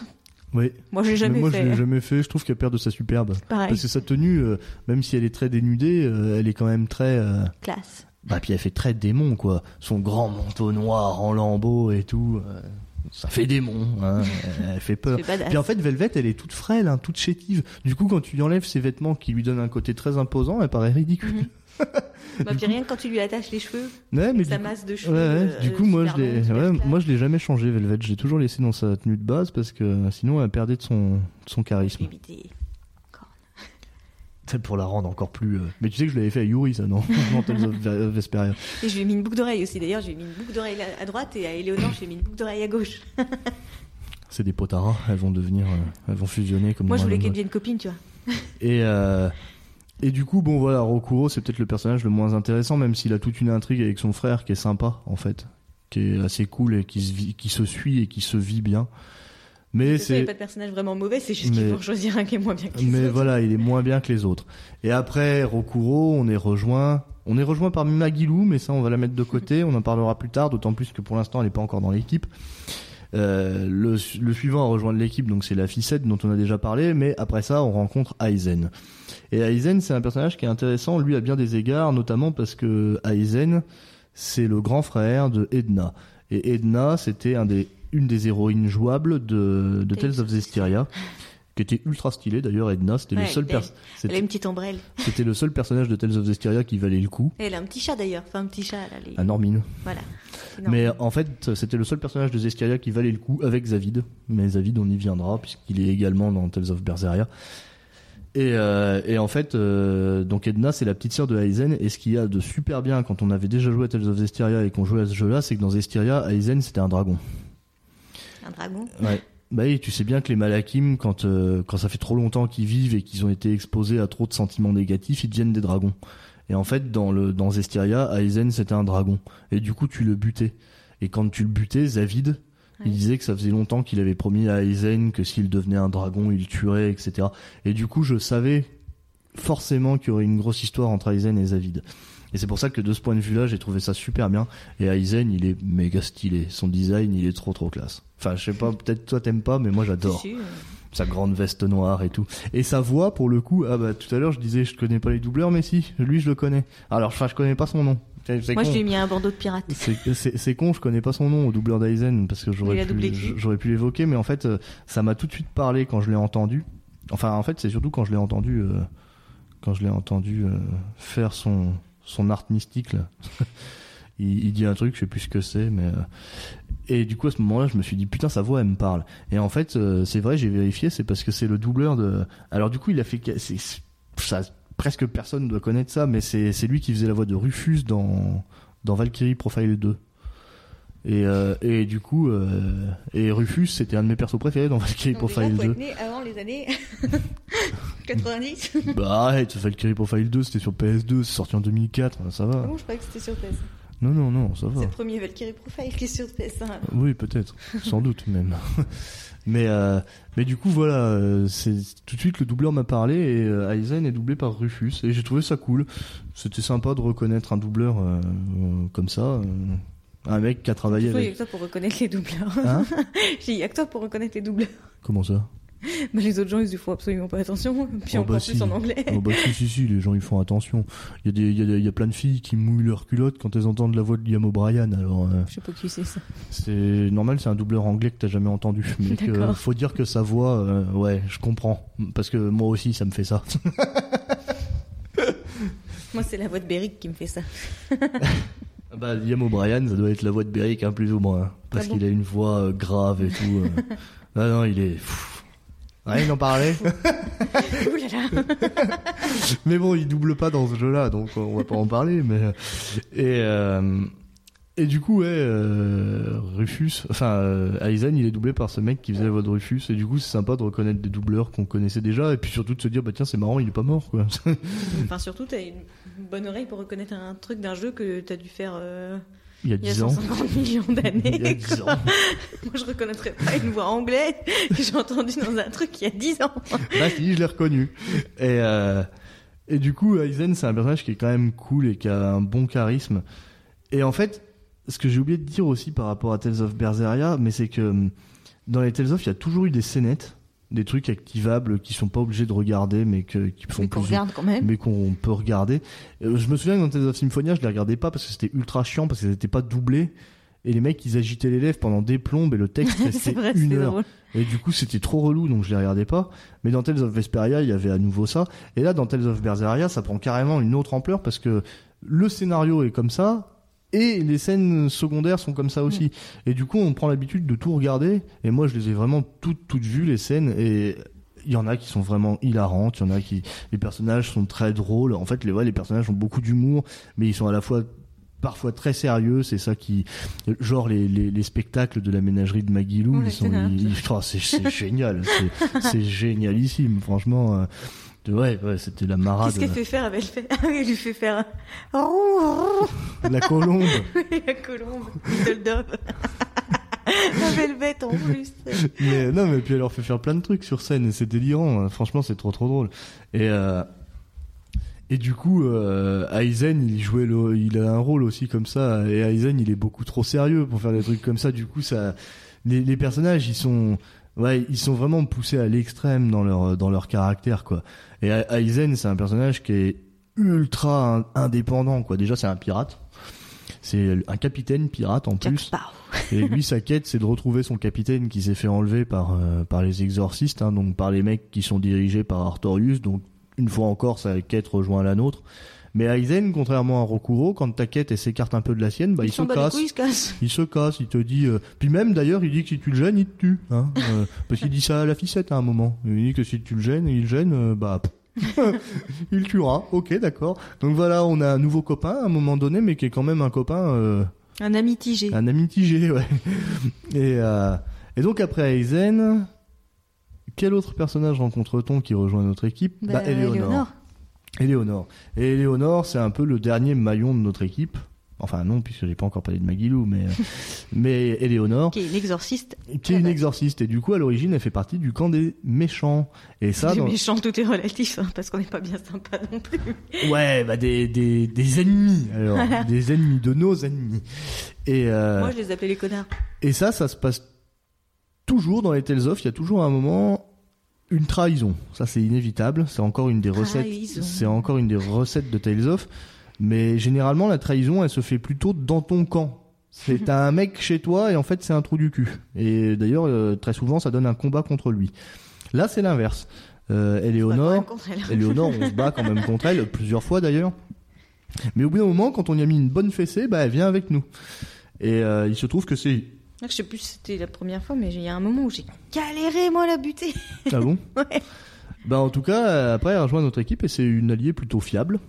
Oui. Moi, j'ai Mais jamais moi, fait. jamais fait. Je trouve qu'elle perd de sa superbe. Pareil, Parce que sa tenue, euh, même si elle est très dénudée, euh, elle est quand même très. euh, classe. Bah, puis elle fait très démon, quoi. Son grand manteau noir en lambeaux et tout. ça fait démon. Hein. elle fait peur. Puis en fait, Velvet, elle est toute frêle, hein, toute chétive. Du coup, quand tu lui enlèves ses vêtements qui lui donnent un côté très imposant, elle paraît ridicule. Mhm. Bah, puis rien que quand tu lui attaches les cheveux, Ouais, mais sa coup, masse de cheveux. ouais, euh, du coup, moi, je l'ai, moi, je l'ai jamais changé, Velvet. J'ai toujours laissé dans sa tenue de base parce que sinon, elle perdait de son, de son charisme. éviter. C'est pour la rendre encore plus. euh, Mais tu sais que je l'avais fait à Yuri, ça, non? Dans Tales of Ve- Vesperia. Et je lui ai mis une boucle d'oreille aussi. D'ailleurs, je lui ai mis une boucle d'oreille à droite et à Eleonore, je lui ai mis une boucle d'oreille à gauche. C'est des potaras. Elles vont devenir, euh, elles vont fusionner comme Moi, je voulais qu'elle devienne copine, tu vois. Et, euh, et du coup, bon voilà, Rokuro, c'est peut-être le personnage le moins intéressant, même s'il a toute une intrigue avec son frère qui est sympa, en fait, qui est assez cool et qui se, vit- qui se suit et qui se vit bien. Mais Il c'est, a pas de personnage vraiment mauvais, c'est juste qu'il Mais- faut choisir un qui est moins bien que les mais autres. voilà, il est moins bien que les autres. Et après, Rokuro, on est rejoint, on est rejoint par Magilou, mais ça, on va la mettre de côté, on en parlera plus tard, d'autant plus que pour l'instant, elle n'est pas encore dans l'équipe. Euh, le suivant à rejoindre l'équipe, donc c'est la ficette dont on a déjà parlé, mais après ça, on rencontre Aizen. Et Aizen, c'est un personnage qui est intéressant, lui à bien des égards, notamment parce que Aizen, c'est le grand frère de Edna. Et Edna, c'était un des, une des héroïnes jouables de, de Tales of Zestiria, qui était ultra stylée d'ailleurs. Edna, c'était le seul elle- pers- Elle a une petite ombrelle. c'était le seul personnage de Tales of Zestiria qui valait le coup. Et elle a un petit chat d'ailleurs. Enfin, un petit chat, là. Les... Un Normine. Voilà. Mais en fait, c'était le seul personnage de Zestiria qui valait le coup avec Zavid. Mais Zavid, on y viendra, puisqu'il est également dans Tales of Berseria. Et, euh, et en fait, euh, donc Edna, c'est la petite sœur de Aizen. Et ce qu'il y a de super bien quand on avait déjà joué à Tales of Zestiria et qu'on jouait à ce jeu-là, c'est que dans Zestiria, Aizen, c'était un dragon. Un dragon. Ouais. Bah oui, tu sais bien que les Malakim, quand, euh, quand ça fait trop longtemps qu'ils vivent et qu'ils ont été exposés à trop de sentiments négatifs, ils deviennent des dragons. Et en fait, dans, le, dans Zestiria, Aizen, c'était un dragon. Et du coup, tu le butais. Et quand tu le butais, Zavid, Ouais. il disait que ça faisait longtemps qu'il avait promis à Aizen que s'il devenait un dragon, il tuerait, etc. Et du coup, je savais forcément qu'il y aurait une grosse histoire entre Aizen et Zavid. Et c'est pour ça que de ce point de vue-là, j'ai trouvé ça super bien. Et Aizen, il est méga stylé. Son design, il est trop trop classe. Enfin, je sais pas, peut-être toi t'aimes pas, mais moi j'adore. Sa grande veste noire et tout. Et sa voix, pour le coup, ah bah tout à l'heure je disais je connais pas les doubleurs, mais si, lui je le connais. Alors, enfin, je connais pas son nom. Moi, con. je lui ai mis un bandeau de pirate. C'est- con, je connais pas son nom au doubleur d'Aizen parce que j'aurais pu, l'évoquer, mais en fait, euh, ça m'a tout de suite parlé quand je l'ai entendu. Enfin, en fait, c'est surtout quand je l'ai entendu, euh, quand je l'ai entendu euh, faire son son art mystique là. il, il dit un truc, je sais plus ce que c'est, mais euh, et du coup à ce moment-là, je me suis dit putain sa voix elle me parle. Et en fait, c'est vrai, j'ai vérifié, c'est parce que c'est le doubleur de. Alors du coup, il a fait, ça, presque personne doit connaître ça, mais c'est lui qui faisait la voix de Rufus dans dans Valkyrie Profile 2. Et, euh, et du coup, euh, et Rufus, c'était un de mes persos préférés dans Valkyrie Donc, déjà, Profile faut 2. être né avant les années 90. Bah arrête, Valkyrie Profile 2, c'était sur PS2, c'est sorti en 2004, ça va. Ah bon, je croyais que c'était sur PS. Non, non, non, ça va. C'est le premier Valkyrie Profile qui est sur PS1. Oui, peut-être, sans doute même. Mais, euh, mais du coup, voilà, euh, c'est tout de suite le doubleur m'a parlé et euh, Aizen est doublé par Rufus et j'ai trouvé ça cool. C'était sympa de reconnaître un doubleur euh, euh, comme ça, euh, un mec qui a travaillé Il y a avec. que toi pour reconnaître les doubleurs. Hein? J'ai dit, il y a que toi pour reconnaître les doubleurs. Comment ça? Bah, les autres gens, ils y font absolument pas attention. Puis Oh, on bah, si. plus en anglais. Oh bah si si si, les gens ils font attention. Il y y a, y a plein de filles qui mouillent leur culotte quand elles entendent la voix de Liam O'Brien. Alors euh, Je sais pas qui c'est ça. c'est normal, c'est un doubleur anglais que t'as jamais entendu. Mais que, faut dire que sa voix, euh, ouais, je comprends parce que moi aussi ça me fait ça. Moi, c'est la voix de Beric qui me fait ça. Bah, Liam O'Brien, ça doit être la voix de Beric, hein, plus ou moins. hein, parce Ah bon qu'il a une voix euh, grave et tout. euh. ah non, il est. pff. Rien d'en parler. Ouh là là. mais bon, il double pas dans ce jeu-là, donc euh, on va pas en parler. Mais et euh, et du coup, ouais, euh, Rufus, enfin euh, Aizen, il est doublé par ce mec qui faisait la voix de Rufus. Et du coup, c'est sympa de reconnaître des doubleurs qu'on connaissait déjà, et puis surtout de se dire, bah tiens, c'est marrant, il est pas mort, quoi. Enfin, surtout, t'as une bonne oreille pour reconnaître un truc d'un jeu que t'as dû faire euh, il y a il y a 10 ans. 150 millions d'années. Il y a 10 ans. Moi, je reconnaîtrais pas une voix anglaise que j'ai entendue dans un truc il y a 10 ans. Bah si, je l'ai reconnu. Et, euh, et du coup, Aizen, c'est un personnage qui est quand même cool et qui a un bon charisme. Et en fait, ce que j'ai oublié de dire aussi par rapport à Tales of Berseria, mais c'est que hum, dans les Tales of, il y a toujours eu des scénettes, des trucs activables qui sont pas obligés de regarder, mais que, qui font Mais qu'on plus regarde quand même. mais qu'on peut regarder. Euh, je me souviens que dans Tales of Symphonia, je les regardais pas parce que c'était ultra chiant, parce qu'ils n'étaient pas doublés. Et les mecs, ils agitaient les lèvres pendant des plombes et le texte restait vrai, une heure. drôle. Et du coup, c'était trop relou, donc je les regardais pas. Mais dans Tales of Vesperia, il y avait à nouveau ça. Et là, dans Tales of Berseria, ça prend carrément une autre ampleur parce que le scénario est comme ça. Et les scènes secondaires sont comme ça aussi. Et du coup, on prend l'habitude de tout regarder. Et moi, je les ai vraiment toutes, toutes vues, les scènes. Et il y en a qui sont vraiment hilarantes. Il y en a qui, les personnages sont très drôles. En fait, les, ouais, les personnages ont beaucoup d'humour, mais ils sont à la fois parfois très sérieux. C'est ça qui, genre les, les, les spectacles de la ménagerie de Maggie Lou, ils sont, ils- oh, c'est, génial. C'est, c'est génialissime. Franchement, ouais, ouais, c'était la marade. Qu'est-ce qu'elle fait faire? Avec fait... Ah oui, elle lui fait faire un... La colombe. la colombe, Little Dove. La velvet en plus. mais non, mais puis elle leur fait faire plein de trucs sur scène et c'est délirant. hein. Franchement, c'est trop trop drôle. Et euh, et du coup, euh, Aizen, il jouait le, il a un rôle aussi comme ça. Et Aizen, il est beaucoup trop sérieux pour faire des trucs comme ça. Du coup, ça, les, les personnages, ils sont, ouais, ils sont vraiment poussés à l'extrême dans leur dans leur caractère quoi. Et Aizen, c'est un personnage qui est ultra in- indépendant quoi. Déjà, c'est un pirate. C'est un capitaine pirate en Jack plus. Et lui, sa quête, c'est de retrouver son capitaine qui s'est fait enlever par euh, par les exorcistes, hein, donc par les mecs qui sont dirigés par Artorius. Donc une fois encore, sa quête rejoint la nôtre. Mais Aizen, contrairement à Rokuro, quand ta quête elle s'écarte un peu de la sienne, bah il, se casse. couilles, il se casse. Il se casse, il te dit. euh, Puis même d'ailleurs, il dit que si tu le gênes, il te tue. Hein, euh, parce qu'il dit ça à la ficette à un moment. Il dit que si tu le gênes, il gêne, euh, bah. il tuera. Ok, d'accord. Donc voilà, on a un nouveau copain à un moment donné, mais qui est quand même un copain. euh, Un ami tigé. un ami tigé, ouais. Et, euh, et donc après Aizen, quel autre personnage rencontre-t-on qui rejoint notre équipe? Bah, Éléonore. Éléonore. Et Éléonore, c'est un peu le dernier maillon de notre équipe. Enfin non, puisque j'ai pas encore parlé de Magilou, mais mais Éléonore, Qui est une exorciste. qui est une exorciste, et du coup à l'origine elle fait partie du camp des méchants. Et ça, Les dans- méchants, tout est relatif, hein, parce qu'on n'est pas bien sympa non plus. ouais, bah des des des ennemis, alors des ennemis de nos ennemis. Et euh, Moi, je les appelais les connards. Et ça, ça se passe toujours dans les Tales of. Il y a toujours un moment une trahison. Ça, c'est inévitable. C'est encore une des recettes. C'est encore une des recettes de Tales of. Mais généralement, la trahison, elle se fait plutôt dans ton camp. C'est t'as un mec chez toi et en fait c'est un trou du cul. Et d'ailleurs euh, très souvent ça donne un combat contre lui. Là c'est l'inverse. Euh, elle. Éléonore, on se bat quand même contre elle plusieurs fois d'ailleurs. Mais au bout d'un moment, quand on y a mis une bonne fessée, bah elle vient avec nous. Et euh, il se trouve que c'est Je sais plus si c'était la première fois, mais il y a un moment où j'ai galéré, moi, à la buter. Ah bon Ouais. Bah en tout cas, euh, après elle rejoint notre équipe et c'est une alliée plutôt fiable.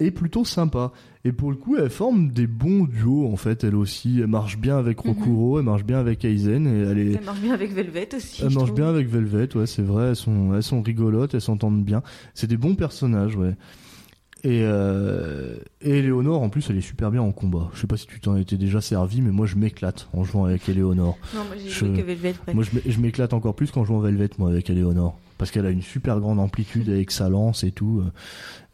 est plutôt sympa. Et pour le coup, elle forme des bons duos en fait, elle aussi. Elle marche bien avec Mhm. Rokuro, elle marche bien avec Aizen, et elle est. Elle marche bien avec Velvet aussi. Elle marche trouve. bien avec Velvet, ouais, c'est vrai. Elles sont, elles sont rigolotes, elles s'entendent bien. C'est des bons personnages, ouais. Et, euh, et Eleonore, en plus, elle est super bien en combat. Je sais pas si tu t'en étais déjà servi, mais moi, je m'éclate en jouant avec Eleonore. Non, moi j'ai Je- joué que Velvet. ouais. Moi, je m'é- je m'éclate encore plus quand je joue en Velvet, moi, avec Eleonore. Parce qu'elle a une super grande amplitude avec sa lance et tout.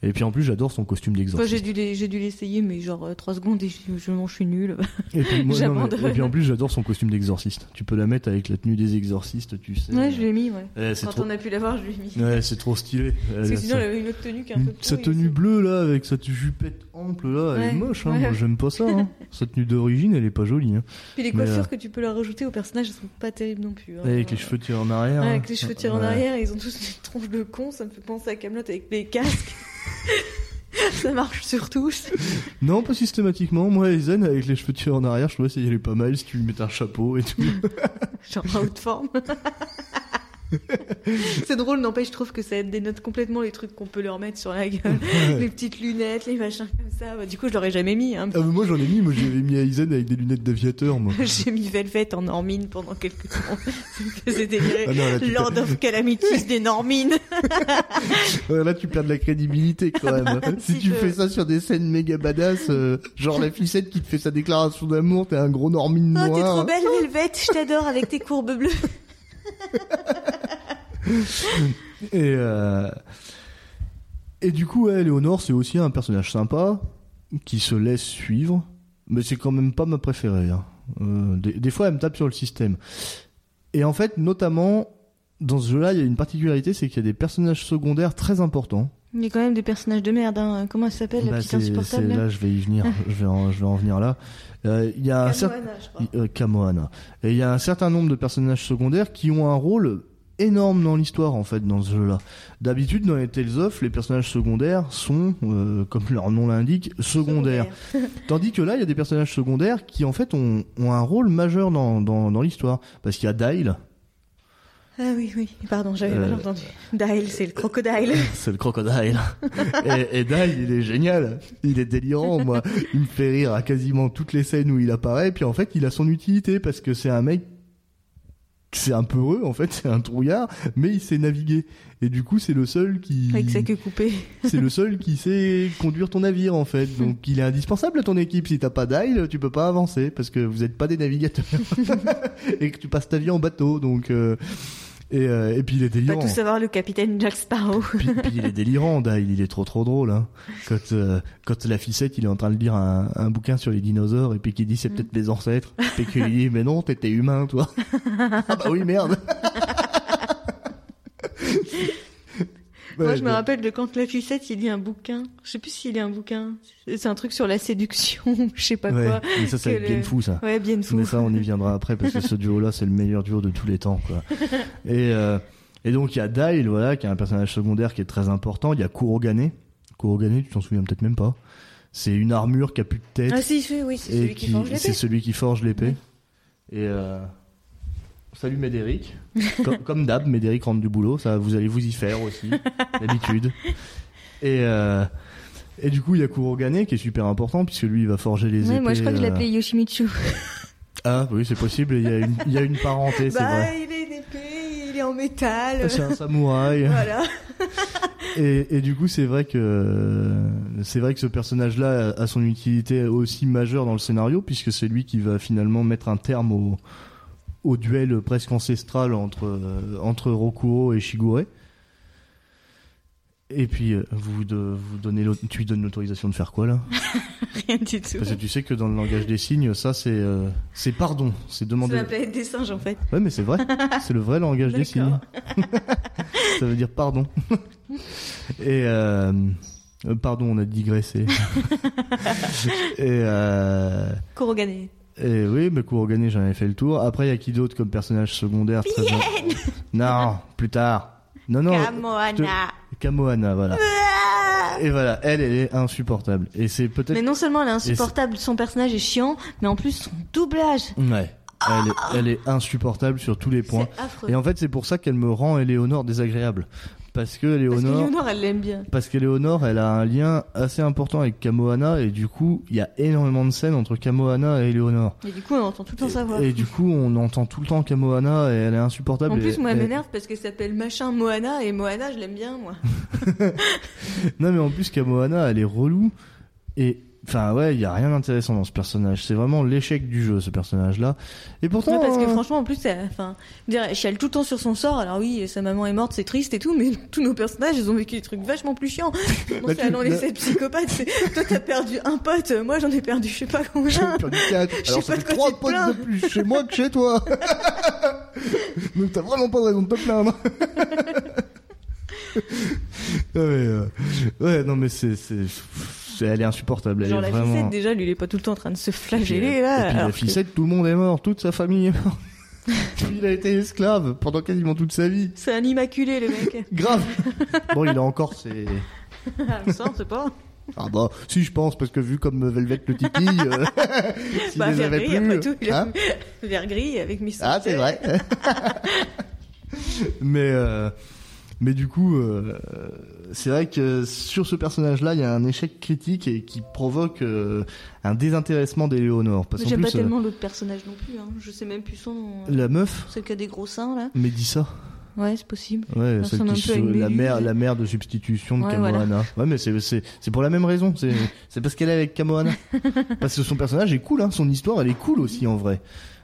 Et puis en plus, j'adore son costume d'exorciste. j'ai dû l'essayer, mais genre 3 secondes et je, je, m'en suis nulle. Et puis, moi, non, mais- j'abandonne. et puis en plus, j'adore son costume d'exorciste. Tu peux la mettre avec la tenue des exorcistes, tu sais. Ouais, je l'ai mis, ouais. Ouais, c'est Quand trop... on a pu l'avoir, je l'ai mis. Ouais, c'est trop stylé. Parce que sinon, elle avait une autre tenue qui est un une- peu sa tenue bleue là, avec sa jupette ample là, elle est moche. Hein. ouais, Moi, j'aime pas ça. Hein. sa tenue d'origine, elle est pas jolie. Hein. Puis les Mais, coiffures euh, que tu peux leur rajouter aux personnages, elles sont pas terribles non plus. hein. Avec les cheveux tirés en arrière. Ouais, hein. avec les cheveux tirés en arrière, ils ont tous des tronches de con, ça me fait penser à Camelot avec les casques. ça marche sur tous. Non, pas systématiquement. Moi, Aizen, avec les cheveux tirés en arrière, je trouvais qu'elle est pas mal si tu lui mets un chapeau et tout. Genre en haute forme. c'est drôle, n'empêche, je trouve que ça dénote complètement les trucs qu'on peut leur mettre sur la gueule. les petites lunettes, les machins comme ça. Bah, du coup, je l'aurais jamais mis. Hein. Ah, moi, j'en ai mis. Moi, j'avais mis Aizen avec des lunettes d'aviateur. J'ai mis Velvet en Normine pendant quelques temps. délirer. Ah Lord of Calamities des Normines. Là, tu perds de la crédibilité quand même. Si tu fais ça sur des scènes méga badass, euh, genre la ficette qui te fait sa déclaration d'amour, t'es un gros normine Oh, t'es noir. trop belle, Velvet. Je t'adore avec tes courbes bleues. Et, euh, et du coup, ouais, Léonore, c'est aussi un personnage sympa, qui se laisse suivre, mais c'est quand même pas ma préférée. hein. Euh, des, des fois, elle me tape sur le système. Et en fait, notamment, dans ce jeu-là, il y a une particularité, c'est qu'il y a des personnages secondaires très importants. Il y a quand même des personnages de merde. Hein. Comment elle s'appelle, la Bah, petite c'est- insupportable là je vais y venir. je, vais en, je vais en venir là. Euh, Il y a un certain... Camoana, je crois. Euh. Et il y a un certain nombre de personnages secondaires qui ont un rôle énorme dans l'histoire en fait dans ce jeu-là. D'habitude dans les Tales of, les personnages secondaires sont, euh, comme leur nom l'indique, secondaires. Tandis que là, il y a des personnages secondaires qui en fait ont, ont un rôle majeur dans, dans, dans l'histoire. Parce qu'il y a Dyle, Ah oui, oui. Pardon, j'avais Euh, mal entendu. Dyle, c'est le crocodile. c'est le crocodile. et, et Dyle, il est génial. Il est délirant, moi. Il me fait rire à quasiment toutes les scènes où il apparaît. Puis en fait, il a son utilité parce que c'est un mec c'est un peureux en fait, c'est un trouillard, mais il sait naviguer. Et du coup, c'est le seul qui Avec sa queue coupée. c'est le seul qui sait conduire ton navire en fait. Donc il est indispensable à ton équipe. Si t'as pas d'aile, tu peux pas avancer parce que vous êtes pas des navigateurs et que tu passes ta vie en bateau. Donc euh, et, euh, et puis il est Pas délirant. tout savoir le capitaine Jack Sparrow. Puis, puis il est délirant, il est trop trop drôle. Hein. Quand, euh, quand la ficette, il est en train de lire un, un bouquin sur les dinosaures et puis qu'il dit c'est peut-être mes ancêtres. Et qu'il dit mais non, t'étais humain toi. ah bah oui merde. Moi, je me rappelle de quand la ficette, il lit un bouquin. Je sais plus s'il lit un bouquin. C'est un truc sur la séduction, je sais pas Ouais, quoi. mais ça, c'est bien le- fou ça. Ouais, bien fou. Mais ça, on y viendra après parce que ce duo-là, c'est le meilleur duo de tous les temps, quoi. Et, euh, et donc, il y a Dyle, voilà, qui est un personnage secondaire qui est très important. Il y a Kurogane. Kurogane, tu t'en souviens peut-être même pas. C'est une armure qui a plus de tête. Ah si, oui, c'est celui qui, forge c'est l'épée. celui qui forge l'épée. Et euh, salut Médéric. comme, comme d'hab, Médéric rentre du boulot. Ça, vous allez vous y faire aussi, d'habitude. Et euh, et du coup, il y a Kurogane qui est super important puisque lui, il va forger les Ouais, épées. moi, je crois que je euh, l'appelais Yoshimitsu. ah oui, c'est possible. Il y a une, il y a une parenté, c'est bah, vrai. il est une épée, il est en métal. C'est un samouraï. voilà. Et, et du coup, c'est vrai que c'est vrai que ce personnage-là a son utilité aussi majeure dans le scénario puisque c'est lui qui va finalement mettre un terme au, au duel presque ancestral entre euh, entre Rokuro et Shigure. Et puis euh, vous de, vous donnez tu lui donnes l'autorisation de faire quoi là? Rien du tout. Parce que tu sais que dans le langage des signes, ça c'est euh, c'est pardon, c'est demander. la planète des singes, en fait. Ouais, mais c'est vrai. C'est le vrai langage des signes. Ça veut dire pardon. Et euh, pardon, on a digressé. et, euh, Kurogane. Et oui, mais Kurogane, j'en avais fait le tour. Après, il y a qui d'autre comme personnage secondaire très Non, plus tard. Non, non. Kamoana. Kamohana, voilà. Ah Et voilà, elle, elle est insupportable. Et c'est peut-être. Mais non seulement elle est insupportable, son personnage est chiant, mais en plus son doublage, Ouais. Elle est, elle est insupportable sur tous les points. Et en fait, c'est pour ça qu'elle me rend Éléonore désagréable. Parce que Parce que Léonore, elle l'aime bien. parce que Léonore, elle a un lien assez important avec Kamohana et du coup, il y a énormément de scènes entre Kamohana et Léonore. Et du coup, on entend tout le temps sa voix. Et, et du coup, on entend tout le temps Kamohana et elle est insupportable. En et- plus, moi, elle m'énerve parce qu'elle s'appelle machin Moana et Moana, je l'aime bien, moi. Non, mais en plus, Kamohana, elle est relou. Et, enfin, ouais, il y a rien d'intéressant dans ce personnage. C'est vraiment l'échec du jeu, ce personnage-là. Et pourtant. Ouais, parce que euh, franchement, en plus, elle, enfin, elle chiale tout le temps sur son sort. Alors oui, sa maman est morte, c'est triste et tout, mais tous nos personnages, ils ont vécu des trucs vachement plus chiants. Non, Bah, c'est allons les sept psychopathes. c'est- Toi, t'as perdu un pote, moi, j'en ai perdu, je sais pas combien. J'en ai perdu quatre. Je sais pas de quoi tu potes de plus chez moi que chez toi. Donc t'as vraiment pas de raison de te plaindre. ouais, euh, ouais, non mais c'est- elle est insupportable. Elle Genre est la vraiment. ficette, déjà, lui, il est pas tout le temps en train de se flageller, là. et puis la que- ficette, tout le monde est mort, toute sa famille est morte. il a été esclave pendant quasiment toute sa vie. C'est un immaculé, le mec. Grave. Bon, il a encore ses. Ah, ça, sait pas. Ah bah, si je pense, parce que vu comme Velvet le tiki, euh, s'il Bah, les avait gris, plus, après tout, il a hein vert gris avec Miss Ah, c'est vrai. mais euh, mais du coup, euh, c'est vrai que sur ce personnage-là, il y a un échec critique et qui provoque euh, un désintéressement d'Éléonore. Parce qu'en J'aime pas euh, tellement l'autre personnage non plus, hein. Je sais même plus son nom. la meuf, Celle qui a des gros seins, là. Médissa, Ouais, c'est possible. ouais, Elle celle qui un peu à se- la mère, la mère de substitution de Ouais, Kamohana. Ouais, mais c'est c'est pour la même raison. C'est c'est parce qu'elle est avec Kamohana. parce que son personnage est cool, hein. Son histoire, elle est cool aussi en vrai.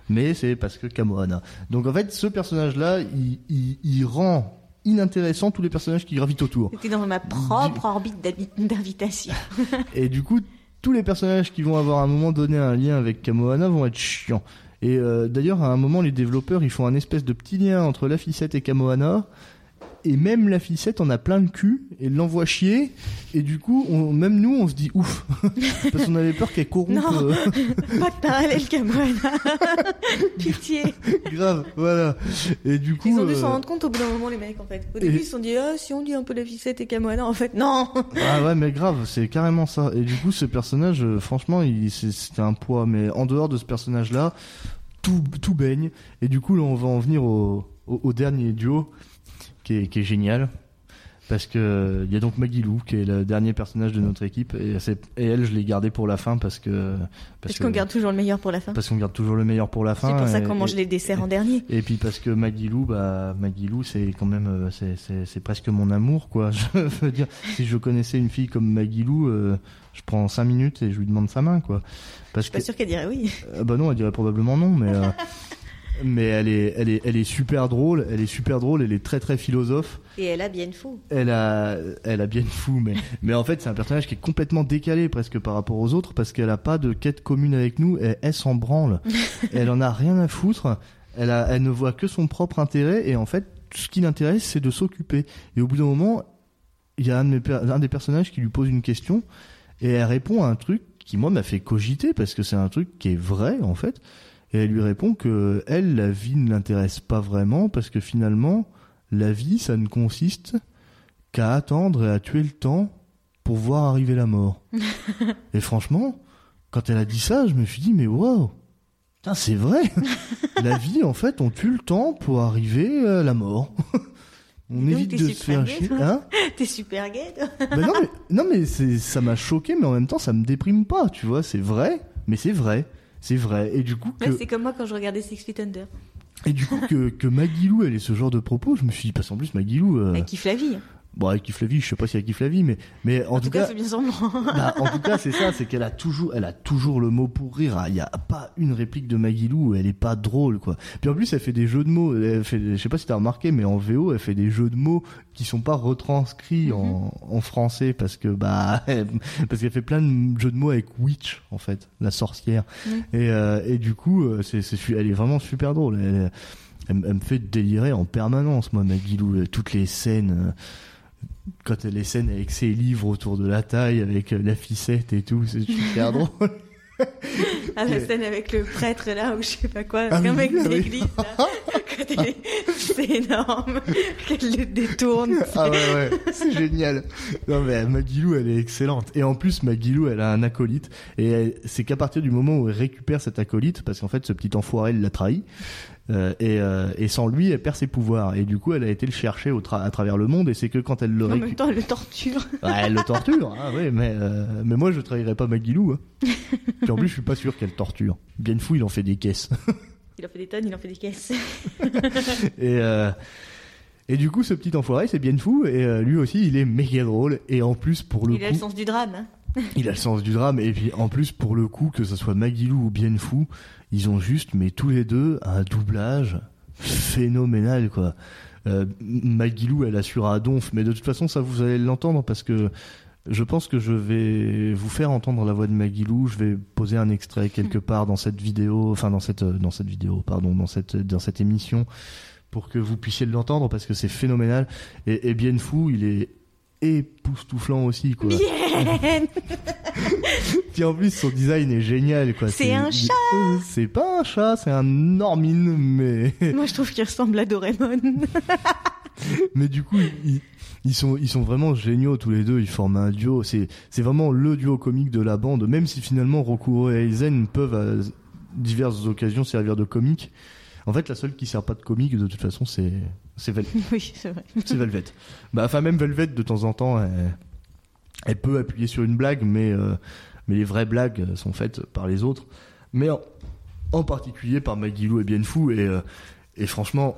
Mais c'est parce que Kamohana. Donc en fait, ce personnage-là, il, il, il rend inintéressant tous les personnages qui gravitent autour. C'était dans ma propre orbite d'invitation. Et du coup, tous les personnages qui vont avoir à un moment donné un lien avec Kamohana vont être chiants. Et euh, d'ailleurs, à un moment, les développeurs, ils font un espèce de petit lien entre la ficette et Kamohana. Et même la ficette en a plein le cul et l'envoie chier. Et du coup, on, même nous, on se dit ouf. Parce qu'on avait peur qu'elle corrompe. Non. euh, pas de parallèle, Camoana. Pitié. grave, voilà. Et du coup. Ils ont dû euh, s'en rendre compte au bout d'un moment, les mecs, en fait. Au et- début, ils se sont dit, ah, si on dit un peu la ficette et Camoana, en fait, non. Ah ouais, mais grave, c'est carrément ça. Et du coup, ce personnage, euh, franchement, il, c'est- c'était un poids. Mais en dehors de ce personnage-là, tout, tout baigne. Et du coup, là, on va en venir au, au, au dernier duo, qui est, qui est génial. Parce que il y a donc Maggie Lou, qui est le dernier personnage de notre équipe. Et, elle, je l'ai gardée pour la fin parce que. Parce qu'on garde toujours le meilleur pour la fin. Parce qu'on garde toujours le meilleur pour la fin. C'est pour ça qu'on mange et- les desserts en dernier. et puis parce que Maggie Lou, bah Maggie Lou, c'est quand même, c'est presque mon amour, quoi. Je veux dire, si je connaissais une fille comme Maggie Lou, euh, je prends cinq minutes et je lui demande sa main, quoi. Parce Je suis pas que, sûre qu'elle dirait oui. euh, bah non, elle dirait probablement non, mais euh, mais elle est, elle est, elle est super drôle. Elle est super drôle. Elle est très très philosophe. Et elle a bien fou. Elle a, elle a bien fou, mais, mais en fait, c'est un personnage qui est complètement décalé presque par rapport aux autres parce qu'elle a pas de quête commune avec nous. Elle, elle s'en branle. elle en a rien à foutre. Elle a, elle ne voit que son propre intérêt et en fait, ce qui l'intéresse, c'est de s'occuper. Et au bout d'un moment, il y a un, de mes per- un des personnages qui lui pose une question et elle répond à un truc qui moi m'a fait cogiter parce que c'est un truc qui est vrai en fait. Et elle lui répond que elle, la vie ne l'intéresse pas vraiment parce que finalement, la vie, ça ne consiste qu'à attendre et à tuer le temps pour voir arriver la mort. et franchement, quand elle a dit ça, je me suis dit, mais waouh, putain, c'est vrai. la vie, en fait, on tue le temps pour arriver à la mort. on donc, évite de se faire chier. Hein? T'es super gay. Ben non, mais, non, mais ça m'a choqué, mais en même temps, ça me déprime pas, tu vois. C'est vrai, mais c'est vrai. C'est vrai. Et du coup, que, Ouais, c'est comme moi quand je regardais Six Feet Under. et du coup que, que Maggie Lou, elle ait ce genre de propos, je me suis dit, parce qu'en plus, Maggie Lou, euh, Elle kiffe la vie. Bon, elle kiffe la vie, je sais pas si elle kiffe la vie, mais, mais en, En tout cas, c'est bien semblant. bah, en tout cas, c'est ça, c'est qu'elle a toujours, elle a toujours le mot pour rire. Il y a pas une réplique de Maggie Lou où elle est pas drôle, quoi. Puis en plus, elle fait des jeux de mots. Elle fait, je sais pas si t'as remarqué, mais en VO, elle fait des jeux de mots qui sont pas retranscrits en, en français parce que, bah, elle- parce qu'elle fait plein de jeux de mots avec witch, en fait, la sorcière. Mhm. Et, euh, et du coup, euh, c'est, elle est vraiment super drôle. Elle, elle, elle me fait délirer en permanence, moi, Maggie Lou. Euh, Toutes les scènes. euh, quand elle les scènes avec ses livres autour de la taille, avec euh, la ficette et tout, c'est super drôle. À la scène avec le prêtre là, ou je sais pas quoi, Ah un oui, mec ah oui. d'église là. Quand elle est- C'est énorme. Qu'elle le détourne. ah ouais, ouais, c'est génial. Non mais Maggie Lou, elle est excellente. Et en plus, Maggie Lou, elle a un acolyte. Et elle- c'est qu'à partir du moment où elle récupère cet acolyte, parce qu'en fait, ce petit enfoiré, il l'a trahi, Euh, et, euh, et sans lui, elle perd ses pouvoirs. Et du coup, elle a été le chercher au tra- à travers le monde. Et c'est que quand elle le En même temps, elle le torture. Elle le torture, ah ouais, mais, euh, mais moi je trahirais pas Magilou. Hein. Puis en plus, je suis pas sûr qu'elle torture. Bien fou, il en fait des caisses. Il en fait des tonnes, il en fait des caisses. Et, et du coup, ce petit enfoiré, c'est bien fou. Et lui aussi, il est méga drôle. Et en plus, pour le Il a le coup, sens du drame. hein. il a le sens du drame. Et puis en plus, pour le coup, que ce soit Magilou ou bien fou, ils ont juste, mais tous les deux, un doublage phénoménal, quoi. Euh, Magilou, elle assure à Donf, mais de toute façon, ça vous allez l'entendre parce que je pense que je vais vous faire entendre la voix de Magilou. Je vais poser un extrait quelque part dans cette vidéo, enfin dans cette dans cette vidéo, pardon, dans cette dans cette émission, pour que vous puissiez l'entendre parce que c'est phénoménal. Et, et bien fou, il est époustouflant aussi, quoi. Bien Puis en plus, son design est génial, quoi. C'est un chat. C'est pas un chat, c'est un Normine, mais Moi, je trouve qu'il ressemble à Doraemon. mais du coup, ils, ils sont ils sont vraiment géniaux tous les deux. Ils forment un duo. C'est c'est vraiment le duo comique de la bande. Même si finalement Rokuro et Aizen peuvent à diverses occasions servir de comique. En fait, la seule qui sert pas de comique de toute façon, c'est c'est Vel- oui, c'est vrai. c'est Velvet. Bah, enfin, même Velvet, de temps en temps, elle, elle peut appuyer sur une blague, mais, euh, mais les vraies blagues sont faites par les autres. Mais en, en particulier par Magilou et Bienfou. Et, euh, et franchement,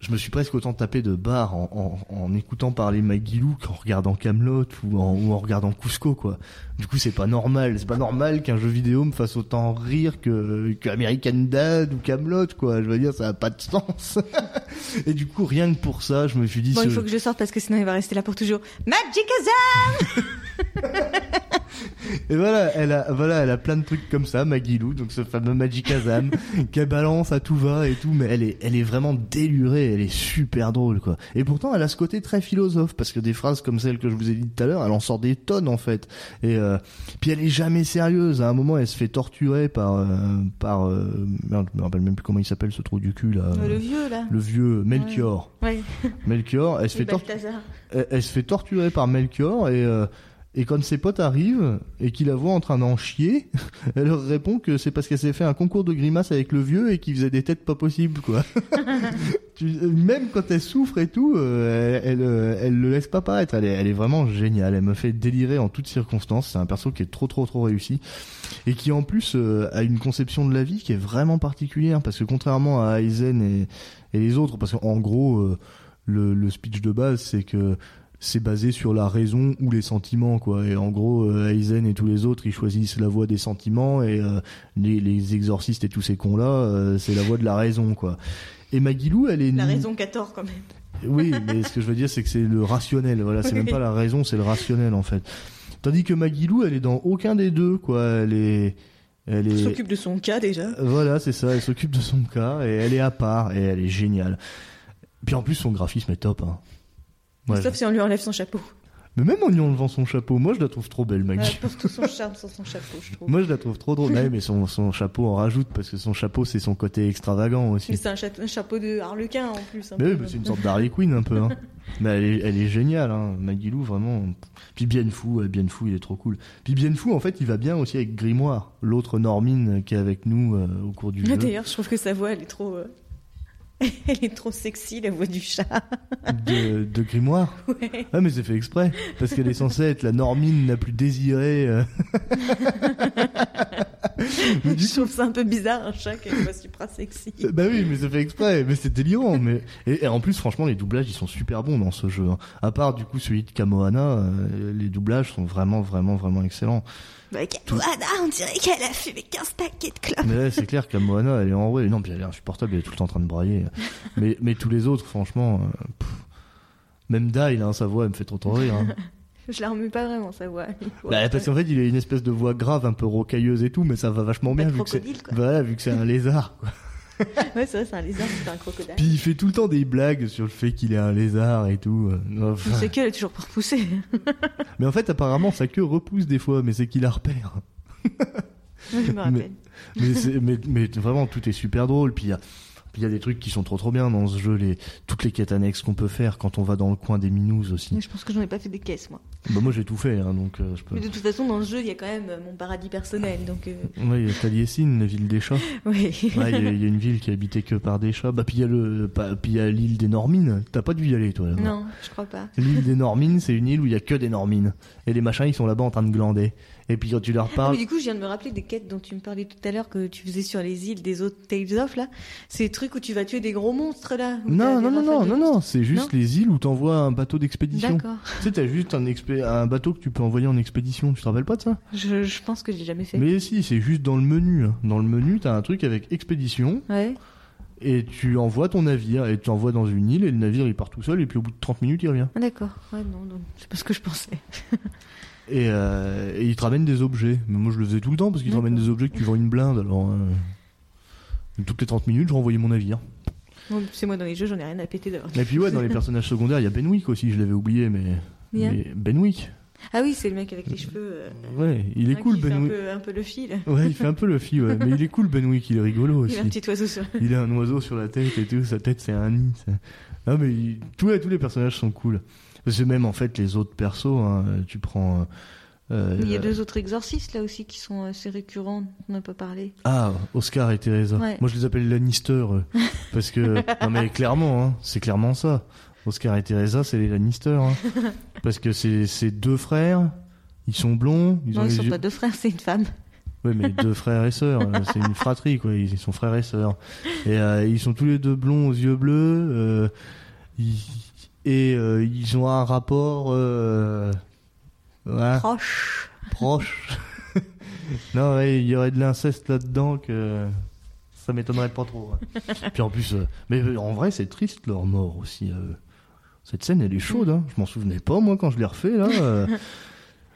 je me suis presque autant tapé de barre en, en, en écoutant parler Magilou qu'en regardant Camelot ou en, ou en regardant Cusco, quoi. Du coup, c'est pas normal. C'est pas normal qu'un jeu vidéo me fasse autant rire que, que American Dad ou Camelot, quoi. Je veux dire, ça a pas de sens. et du coup, rien que pour ça, je me suis dit, Bon, ce- il faut que je sorte parce que sinon il va rester là pour toujours. Magic Et voilà, elle a, voilà, elle a plein de trucs comme ça, Magilou, donc ce fameux Magic Azam, qu'elle balance à tout va et tout, mais elle est, elle est vraiment délurée, elle est super drôle, quoi. Et pourtant, elle a ce côté très philosophe, parce que des phrases comme celle que je vous ai dit tout à l'heure, elle en sort des tonnes, en fait. Et, euh, puis elle est jamais sérieuse. À un moment, elle se fait torturer par, euh, par, euh, merde, je me rappelle même plus comment il s'appelle, ce trou du cul, là. Le vieux, là. Le vieux Melchior. Ouais. Melchior, elle se fait torturer elle, elle se fait torturer par Melchior et euh, et quand ses potes arrivent et qu'il la voit en train d'en chier, elle leur répond que c'est parce qu'elle s'est fait un concours de grimaces avec le vieux et qu'il faisait des têtes pas possibles quoi. Même quand elle souffre et tout, euh, elle, elle, euh, elle le laisse pas paraître. Elle est, elle est vraiment géniale. Elle me fait délirer en toutes circonstances. C'est un perso qui est trop trop trop réussi et qui en plus euh, a une conception de la vie qui est vraiment particulière parce que contrairement à Aizen et, et les autres, parce qu'en gros le, le speech de base c'est que c'est basé sur la raison ou les sentiments quoi et en gros euh, Aizen et tous les autres ils choisissent la voie des sentiments et euh, les, les exorcistes et tous ces cons là c'est la voie de la raison quoi et Magilou elle est La raison qu'a tort quand même. oui, mais ce que je veux dire, c'est que c'est le rationnel. Voilà, c'est même pas la raison, c'est le rationnel en fait. Tandis que Magilou, elle est dans aucun des deux, quoi. Elle est, elle est. s'occupe de son cas déjà. Voilà, c'est ça. Elle s'occupe de son cas et elle est à part et elle est géniale. Puis en plus, son graphisme est top. Hein. Ouais, Sauf si on lui enlève son chapeau. Mais même en lui enlevant son chapeau, moi je la trouve trop belle, Maggie. pour tout son charme sans son chapeau, je trouve. Moi je la trouve trop drôle. Ouais, mais son, son chapeau en rajoute parce que son chapeau c'est son côté extravagant Mais aussi. c'est un, cha- un chapeau de harlequin en plus. un Mais peu. oui, bah, c'est une sorte d'Harley Quinn un peu. Hein. Mais elle est, elle est géniale, hein. Magilou vraiment. Puis Bien Fou, Bien Fou, il est trop cool. Puis Bien Fou, en fait, il va bien aussi avec Grimoire, l'autre Normine qui est avec nous euh, au cours du jeu. D'ailleurs, je trouve que sa voix, elle est trop. euh, elle est trop sexy, la voix du chat. De, de Grimoire. Ouais. Ah, mais c'est fait exprès parce qu'elle est censée être la Normine la plus désirée. euh. Mais du Je trouve ça un peu bizarre, un chat qui a une voix super sexy. Euh, Bah oui, mais c'est fait exprès, mais c'est délirant. Mais et, et en plus, franchement, les doublages ils sont super bons dans ce jeu. hein. À part du coup celui de Kamohana, euh, les doublages sont vraiment, vraiment, vraiment excellents. Bah, Kamohana, on dirait qu'elle a fumé 15 paquets de clopes. Mais là, c'est clair que Moana, elle est en vrai. Non, puis elle est insupportable, elle est tout le temps en train de brailler. Mais, mais tous les autres, franchement, euh, pff. même Dai, il a sa voix, elle me fait trop trop rire. hein. Je la remets pas vraiment, sa voix. Bah, parce qu'en fait, il a une espèce de voix grave, un peu rocailleuse et tout, mais ça va vachement bien vu que c'est. crocodile, quoi. Voilà, vu que c'est un lézard. Quoi. Ouais, c'est vrai, c'est un lézard, c'est un crocodile. Puis il fait tout le temps des blagues sur le fait qu'il est un lézard et tout. enfin. C'est qu'elle est toujours pas repoussée. Mais en fait, apparemment, sa queue repousse des fois, mais c'est qu'il la repère. Moi, je me rappelle. mais, c'est- mais, mais vraiment, tout est super drôle. Puis il y a, Puis il y a des trucs qui sont trop trop bien dans ce jeu, les, toutes les quêtes annexes qu'on peut faire quand on va dans le coin des minous aussi. Mais je pense que j'en ai pas fait des caisses, moi. Bah moi j'ai tout fait, hein, donc euh, je peux. Mais de toute façon, dans ce jeu, il y a quand même euh, mon paradis personnel, donc. euh, Ouais, il y a Taliesin, la ville des chats. Oui. Ouais, il y, a- il y a une ville qui est habitée que par des chats. Bah puis il y a le, puis il y a l'île des Normines. T'as pas dû y aller toi. non, je crois pas. L'île des Normines, c'est une île où il y a que des Normines. Et les machins, ils sont là-bas en train de glander. Et puis quand tu leur Ah, parles, mais du coup, je viens de me rappeler des quêtes dont tu me parlais tout à l'heure que tu faisais sur les îles des autres Tales of là. Des trucs où tu vas tuer des gros monstres là. non, non, non, non, non, non, c'est juste Non les îles où t'envoies un bateau d'expédition. D'accord. Tu sais, t'as juste un, expé- un bateau que tu peux envoyer en expédition. Tu te rappelles pas de ça? Je, je pense que j'ai jamais fait. Mais si, c'est juste dans le menu. hein. Dans le menu, t'as un truc avec expédition Ouais. et tu envoies ton navire et tu envoies dans une île et le navire il part tout seul et puis au bout de 30 minutes il revient. Ah, d'accord. Ouais, non, non. C'est pas ce que je pensais. Et, euh, et il te ramène des objets. Mais moi je le faisais tout le temps parce qu'il te D'accord. ramène des objets que tu vends une blinde. Alors euh, toutes les 30 minutes je renvoyais mon navire. Bon, c'est moi dans les jeux, j'en ai rien à péter d'avoir. Et puis ouais, dans les personnages secondaires, il y a Benwick aussi, je l'avais oublié, mais, Benwick. Ah oui, c'est le mec avec les cheveux. euh, Ouais, il est hein, cool un Benwick. peu, un peu le fil. Ouais, il fait un peu le ouais. mais il est cool Benwick, il est rigolo Il aussi. a un petit oiseau sur. Il a un oiseau sur la tête et tout, sa tête c'est un nid. ça. Ah mais il- tous, les, tous les personnages sont cool. Parce que même en fait les autres persos, hein, tu prends... euh, Il y a euh, deux autres exorcistes là aussi qui sont assez récurrents, on n'a pas parlé. Ah, Oscar et Teresa. Ouais. Moi je les appelle Lannister, parce que... non mais clairement, hein, c'est clairement ça. Oscar et Teresa, c'est les Lannister. hein. parce que c'est c'est deux frères, ils sont blonds, ils non, ont ils sont yeux... pas deux frères, c'est une femme. Oui, mais deux frères et sœurs, euh, c'est une fratrie, quoi. Ils sont frères et sœurs. Et euh, ils sont tous les deux blonds aux yeux bleus. euh, ils- et euh, ils ont un rapport euh, ouais, Proche. proche. non, ouais, il y aurait de l'inceste là-dedans que ça m'étonnerait pas trop. ouais. Puis en plus, euh, mais en vrai, c'est triste leur mort aussi. Cette scène, elle est chaude. Hein. Je m'en souvenais pas moi quand je l'ai refait là.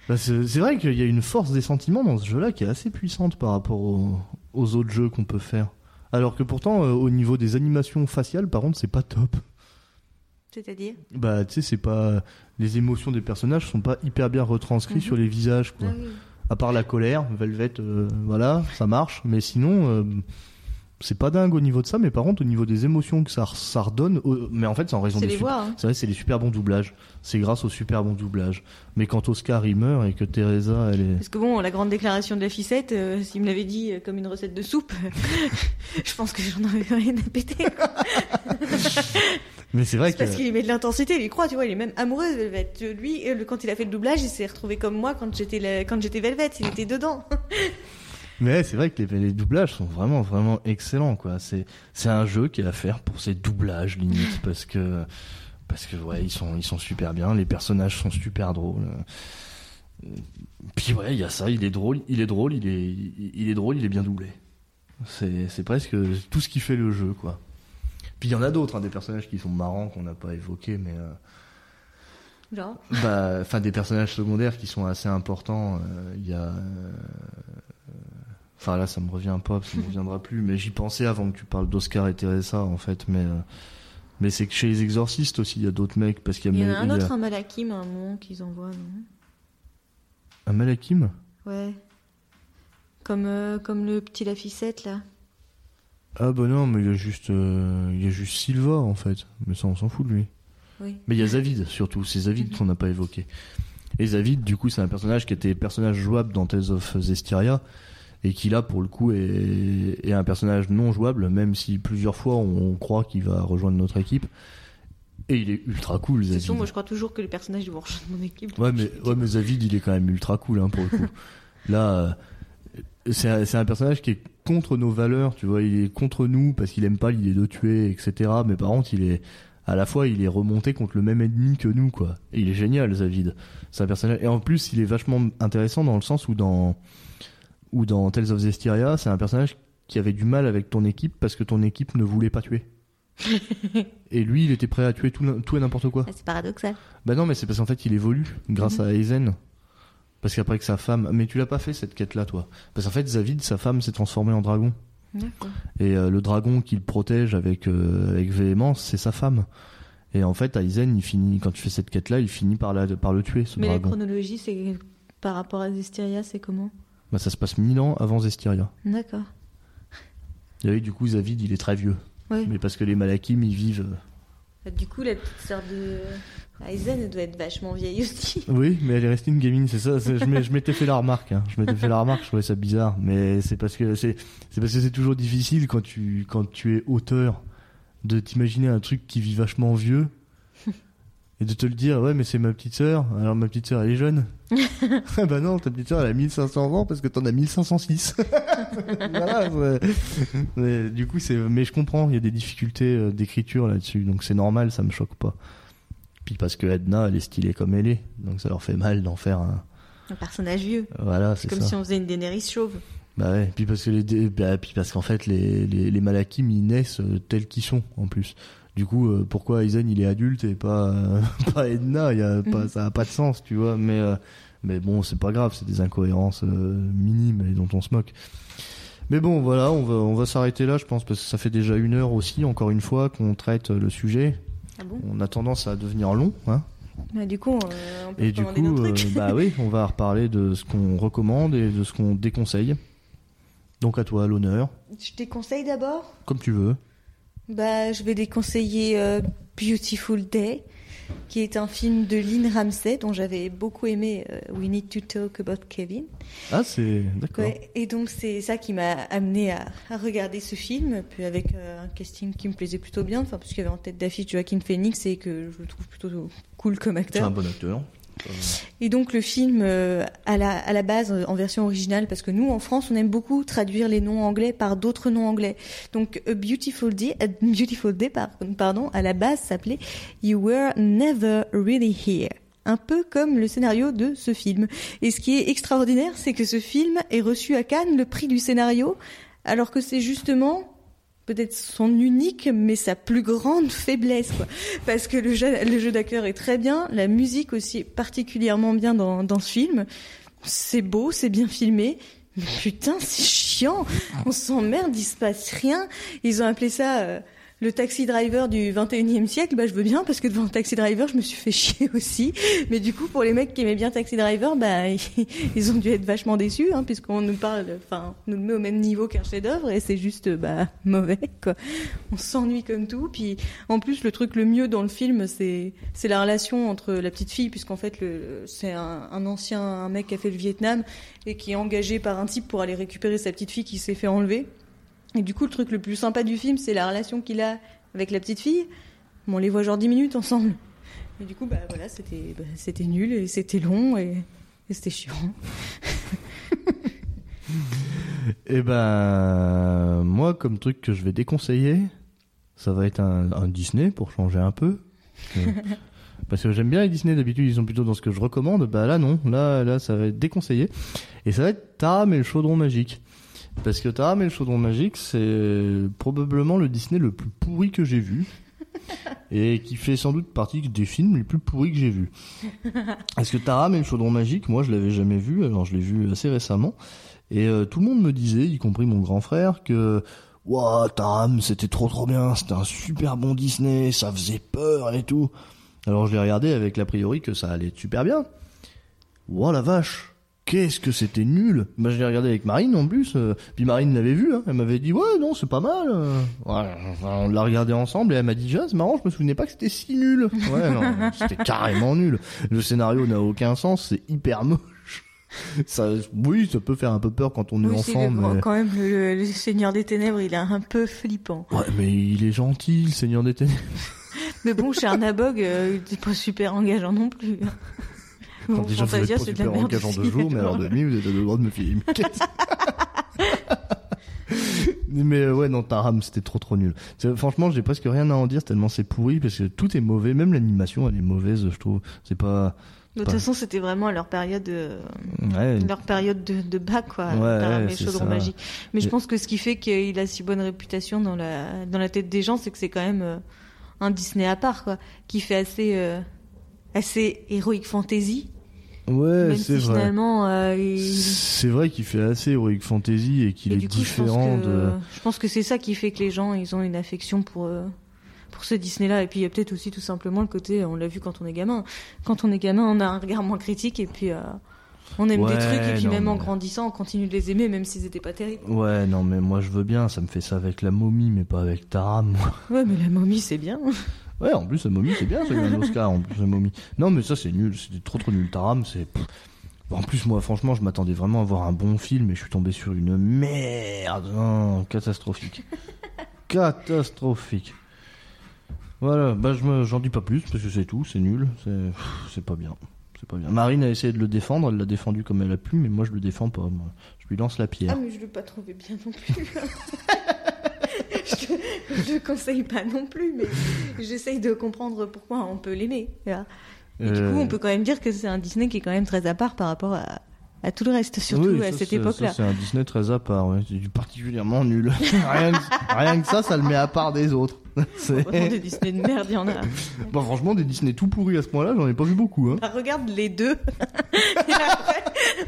Bah, c'est vrai qu'il y a une force des sentiments dans ce jeu-là qui est assez puissante par rapport aux, aux autres jeux qu'on peut faire. Alors que pourtant, au niveau des animations faciales, par contre, c'est pas top. C'est-à-dire Bah, tu sais, c'est pas. Les émotions des personnages sont pas hyper bien retranscrites Mhm. sur les visages, quoi. Ah oui. À part la colère, Velvet, euh, voilà, ça marche. Mais sinon, euh, c'est pas dingue au niveau de ça. Mais par contre, au niveau des émotions que ça, ça redonne. euh, mais en fait, c'est en raison des. Hein. C'est vrai, c'est les super bons doublages. C'est grâce aux super bons doublages. Mais quand Oscar il meurt et que Teresa, elle est. Parce que bon, la grande déclaration de la ficette, euh, s'il me l'avait dit euh, comme une recette de soupe, je pense que j'en avais rien à péter. Mais c'est vrai que. parce qu'il met de l'intensité, il y croit, tu vois, il est même amoureux de Velvet. Euh, Lui, quand il a fait le doublage, il s'est retrouvé comme moi quand j'étais la- quand j'étais Velvet, il était dedans. Mais c'est vrai que les, les doublages sont vraiment, vraiment excellents, quoi. C'est, c'est un jeu qui est à faire pour ses doublages, limite, parce que, parce que, ouais, ils sont, ils sont super bien, les personnages sont super drôles. Puis ouais, il y a ça, il est drôle, il est drôle, il est, il, il est drôle, il est bien doublé. C'est, c'est presque tout ce qui fait le jeu, quoi. Puis il y en a d'autres, hein, des personnages qui sont marrants qu'on n'a pas évoqués, mais euh, Genre? bah, enfin des personnages secondaires qui sont assez importants. euh, Il y a, euh, enfin là, ça me revient pas, ça me reviendra plus. Mais j'y pensais avant que tu parles d'Oscar et Teresa, en fait. Mais euh, mais c'est que chez les exorcistes aussi, il y a d'autres mecs parce qu'il y Il y en a un a autre, un Malakim, un moment qu'ils envoient, non? Un Malakim. Ouais. Comme, euh, comme le petit Lafissette, là. Ah bah non, mais il y a juste, euh, il y a juste Silva en fait. Mais ça, on s'en fout de lui. Oui. Mais il y a Zavid surtout, c'est Zavid qu'on n'a pas évoqué. Et Zavid, du coup, c'est un personnage qui était personnage jouable dans Tales of Zestiria et qui là, pour le coup, est, est un personnage non jouable, même si plusieurs fois on croit qu'il va rejoindre notre équipe. Et il est ultra cool, C'est Zavid. sûr, moi je crois toujours que les personnages vont rejoindre mon équipe. Ouais, mais, ouais, mais Zavid, il est quand même ultra cool, hein, pour le coup. Là, euh, c'est un, c'est un personnage qui est contre nos valeurs, tu vois, il est contre nous parce qu'il aime pas l'idée de tuer, etc. Mais par contre, il est, à la fois, il est remonté contre le même ennemi que nous, quoi. Et il est génial, Zavid. C'est un personnage, et en plus, il est vachement intéressant dans le sens où dans, où dans Tales of Zestiria, c'est un personnage qui avait du mal avec ton équipe parce que ton équipe ne voulait pas tuer. et lui, il était prêt à tuer tout, tout et n'importe quoi. C'est paradoxal. Bah non, mais c'est parce qu'en fait, il évolue grâce Mhm. à Aizen. Parce qu'après que sa femme... Mais tu l'as pas fait, cette quête-là, toi. Parce qu'en fait, Zavid, sa femme, s'est transformée en dragon. Et euh, le dragon qu'il protège avec, euh, avec véhémence, c'est sa femme. Et en fait, Aizen, il finit, quand tu fais cette quête-là, il finit par, la, par le tuer, ce Mais la chronologie, c'est par rapport à Zestiria, c'est comment? Bah, ça se passe mille ans avant Zestiria. D'accord. Et oui, du coup, Zavid, il est très vieux. Ouais. Mais parce que les Malakim, ils vivent. Bah, Du coup, la petite sœur de Aizen, elle doit être vachement vieille aussi. Oui, mais elle est restée une gamine, c'est ça. Je m'étais fait la remarque. hein. Je m'étais fait la remarque. Je trouvais ça bizarre, mais c'est parce que c'est c'est parce que c'est toujours difficile quand tu quand tu es auteur de t'imaginer un truc qui vit vachement vieux et de te le dire. Ouais, mais c'est ma petite sœur. Alors ma petite sœur, elle est jeune. ah bah non, ta petite sœur, elle a 1500 ans parce que t'en as 1506. voilà. ouais. Mais du coup, c'est. Mais je comprends. Il y a des difficultés euh, d'écriture là-dessus, donc c'est normal. Ça me choque pas. Puis parce que Edna, elle est stylée comme elle est, donc ça leur fait mal d'en faire un. Un personnage vieux. Voilà, c'est Comme ça. si on faisait une Daenerys chauve. Bah ouais. Puis parce que les, bah, puis parce qu'en fait les les, les Malakim ils naissent euh, tels qu'ils sont en plus. Du coup, euh, pourquoi Aizen il est adulte et pas euh, pas Edna? Il y a pas, Mhm. ça a pas de sens, tu vois. Mais euh, mais bon, c'est pas grave, c'est des incohérences minimes et dont on se moque. Mais bon, voilà, on va on va s'arrêter là, je pense, parce que ça fait déjà une heure aussi, encore une fois, qu'on traite le sujet. Ah bon? On a tendance à devenir long, hein. bah, Du coup, on peut Et du coup, nos trucs. bah oui, on va reparler de ce qu'on recommande et de ce qu'on déconseille. Donc à toi l'honneur, Je déconseille d'abord comme tu veux. Bah, je vais déconseiller euh, Beautiful Day, qui est un film de Lynn Ramsey dont j'avais beaucoup aimé euh, We Need to Talk About Kevin. Ah c'est d'accord. Ouais, et donc c'est ça qui m'a amené à, à regarder ce film, puis avec euh, un casting qui me plaisait plutôt bien, enfin parce qu'il y avait en tête d'affiche Joaquin Phoenix et que je le trouve plutôt cool comme C'est acteur. un bon acteur. Et donc le film, euh, à, la, à la base, euh, en version originale, parce que nous, en France, on aime beaucoup traduire les noms anglais par d'autres noms anglais. Donc A Beautiful Day, A Beautiful Day par- pardon, à la base s'appelait You Were Never Really Here. Un peu comme le scénario de ce film. Et ce qui est extraordinaire, c'est que ce film est reçu à Cannes le prix du scénario, alors que c'est justement peut-être son unique, mais sa plus grande faiblesse, quoi. Parce que le jeu, le jeu d'acteur est très bien, la musique aussi est particulièrement bien dans, dans ce film. C'est beau, c'est bien filmé. Mais putain, c'est chiant. On s'emmerde, il se passe rien. Ils ont appelé ça euh, le taxi driver du 21e siècle. Bah, je veux bien parce que devant Taxi Driver, je me suis fait chier aussi. Mais du coup, pour les mecs qui aimaient bien Taxi Driver, bah, ils ont dû être vachement déçus, hein, puisqu'on nous parle, enfin, nous le met au même niveau qu'un chef-d'œuvre et c'est juste, bah, mauvais. On s'ennuie comme tout. Puis, en plus, le truc le mieux dans le film, c'est, c'est la relation entre la petite fille, puisqu'en fait, c'est un, ancien, mec qui a fait le Vietnam et qui est engagé par un type pour aller récupérer sa petite fille qui s'est fait enlever. Et du coup, le truc le plus sympa du film, c'est la relation qu'il a avec la petite fille. Bon, on les voit genre 10 minutes ensemble. Et du coup, bah voilà, c'était, bah, c'était nul et c'était long et, et c'était chiant. Et ben moi comme truc que je vais déconseiller, ça va être un, un Disney pour changer un peu. Parce que j'aime bien les Disney d'habitude, ils sont plutôt dans ce que je recommande. Bah là non, là là ça va être déconseillé. Et ça va être Taram et le chaudron magique. Parce que Taram et le chaudron magique, c'est probablement le Disney le plus pourri que j'ai vu. Et qui fait sans doute partie des films les plus pourris que j'ai vus. Parce que Taram et le chaudron magique, moi je l'avais jamais vu, alors je l'ai vu assez récemment. Et euh, tout le monde me disait, y compris mon grand frère, que Waouh, Taram, c'était trop trop bien, c'était un super bon Disney, ça faisait peur et tout. Alors je l'ai regardé avec l'a priori que ça allait être super bien. Waouh la vache, qu'est-ce que c'était nul. Bah je l'ai regardé avec Marine en plus, euh, puis Marine l'avait vu, hein, elle m'avait dit ouais non c'est pas mal. euh. Ouais, on l'a regardé ensemble et elle m'a dit déjà c'est marrant, je me souvenais pas que c'était si nul. Ouais non, c'était carrément nul. Le scénario n'a aucun sens, c'est hyper moche. Ça, oui, ça peut faire un peu peur quand on est Oui, c'est enfant, le- mais... quand même, le, le Seigneur des Ténèbres, il est un peu flippant. Ouais, mais il est gentil, le Seigneur des Ténèbres. Mais bon, chez Arnabog, euh, il est pas super engageant non plus. Bon, Bon, déjà, vous Fantasia, êtes pas c'est de la merde engageant de aussi, jour, mais alors de nuit, vous êtes le droit de me filer une caisse. mais ouais, non, Taram, c'était trop trop nul. Franchement, j'ai presque rien à en dire tellement c'est pourri, parce que tout est mauvais, même l'animation, elle est mauvaise, je trouve. C'est pas... De toute façon, c'était vraiment à leur période, euh, Ouais, leur période de, de bac, quoi. Ouais, Taram et Chaudron. Magique. Mais je pense que ce qui fait qu'il a si bonne réputation dans la, dans la tête des gens, c'est que c'est quand même euh, un Disney à part, quoi. Qui fait assez, euh, assez héroïque fantasy. Ouais c'est si vrai. euh, il- C'est vrai qu'il fait assez Heroic Fantasy et qu'il est je différent que, de... je pense que c'est ça qui fait que les gens, ils ont une affection pour, euh, pour ce Disney-là. Et puis, il y a peut-être aussi tout simplement le côté, on l'a vu quand on est gamin. Quand on est gamin, on a un regard moins critique et puis, euh, On aime Ouais, des trucs et puis non, même en grandissant, on continue de les aimer même s'ils étaient pas terribles. Ouais, non, mais moi je veux bien, ça me fait ça avec la momie, mais pas avec Taram. Ouais, mais la momie c'est bien. Ouais, en plus, momie, c'est bien, ça a eu un Oscar, en plus. Non, mais ça, c'est nul, c'était trop trop nul. Taram, c'est. pff. En plus, moi, franchement, je m'attendais vraiment à voir un bon film et je suis tombé sur une merde. Non, catastrophique. catastrophique. Voilà, bah, je me- j'en dis pas plus parce que c'est tout, c'est nul, c'est pff, c'est pas bien. C'est pas bien. Marine a essayé de le défendre, elle l'a défendu comme elle a pu, mais moi je le défends pas. Moi. Je lui lance la pierre. Ah mais je l'ai pas trouvé bien non plus. je, le conseille pas non plus, mais j'essaye de comprendre pourquoi on peut l'aimer. Et du Euh, coup, on peut quand même dire que c'est un Disney qui est quand même très à part par rapport à, à tout le reste, surtout oui, à cette époque-là. C'est un Disney très à part, ouais. c'est du particulièrement nul. rien, que, rien que ça, ça le met à part des autres. Vraiment des Disney de merde, il y en a. Bah, franchement, des Disney tout pourris à ce point-là, j'en ai pas vu beaucoup. Hein. Bah, regarde les deux. Et après,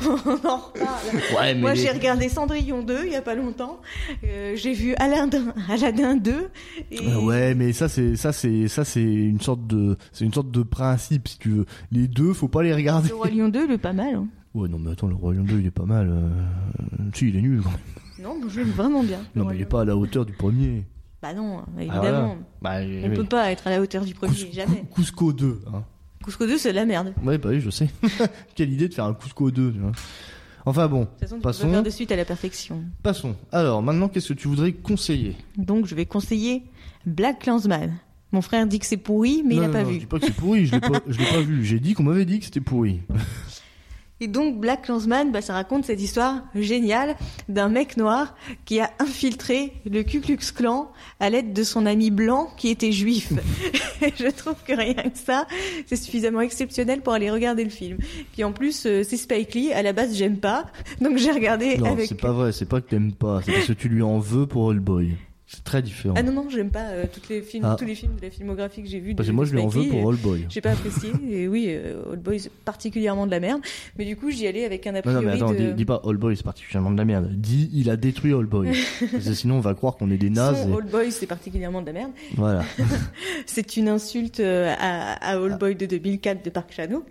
on en reparle. Ouais, mais Moi, les- j'ai regardé Cendrillon 2 il y a pas longtemps. Euh, j'ai vu Aladdin, Aladdin 2. Et... Ah ouais, mais ça c'est ça c'est ça c'est une sorte de c'est une sorte de principe si tu veux. Les deux, faut pas les regarder. Le Roi Lion 2, le pas mal. hein. Ouais, non mais attends, le Royaume 2, il est pas mal. euh, Si, il est nul. quand même. Non, moi, je l'aime vraiment bien. Non, mais il est pas à la hauteur du premier. Bah non, Ah, évidemment. voilà. Bah, On peut pas être à la hauteur du premier, Cous- jamais. Cusco 2. Hein. Cusco 2, c'est de la merde. De Ouais, bah oui, je sais. Quelle idée de faire un Cusco 2. Tu vois. Enfin bon, toute façon, tu Passons. peux faire de suite à la perfection. passons. Alors, maintenant, qu'est-ce que tu voudrais conseiller? Donc, je vais conseiller Black Clansman. Mon frère dit que c'est pourri, mais il Non, a non, pas non, Je vu. dis pas que c'est pourri, je l'ai pas, je l'ai pas vu. J'ai dit qu'on m'avait dit que c'était pourri. Et donc, Black Clansman, bah, ça raconte cette histoire géniale d'un mec noir qui a infiltré le Ku Klux Klan à l'aide de son ami blanc qui était juif. Je trouve que rien que ça, c'est suffisamment exceptionnel pour aller regarder le film. Puis en plus, euh, c'est Spike Lee. À la base, j'aime pas. Donc j'ai regardé Non, avec... c'est pas vrai, c'est pas que t'aimes pas, c'est parce que tu lui en veux pour All Boy. C'est très différent. Ah non, non, j'aime pas euh, toutes les films, Ah. tous les films de la filmographie que j'ai vus. parce que moi, je lui en veux pour euh, All Boy. J'ai pas apprécié, et oui, euh, Old Boy c'est particulièrement de la merde. Mais du coup, j'y allais avec un a Non, priori non, mais attends, de... dis, dis pas All Boy, c'est particulièrement de la merde. Dis, il a détruit All Boy. parce que sinon, on va croire qu'on est des nazes. Et- Old Boy, c'est particulièrement de la merde. Voilà. C'est une insulte euh, à, à Old Boy de 2004 de Park Chan-wook.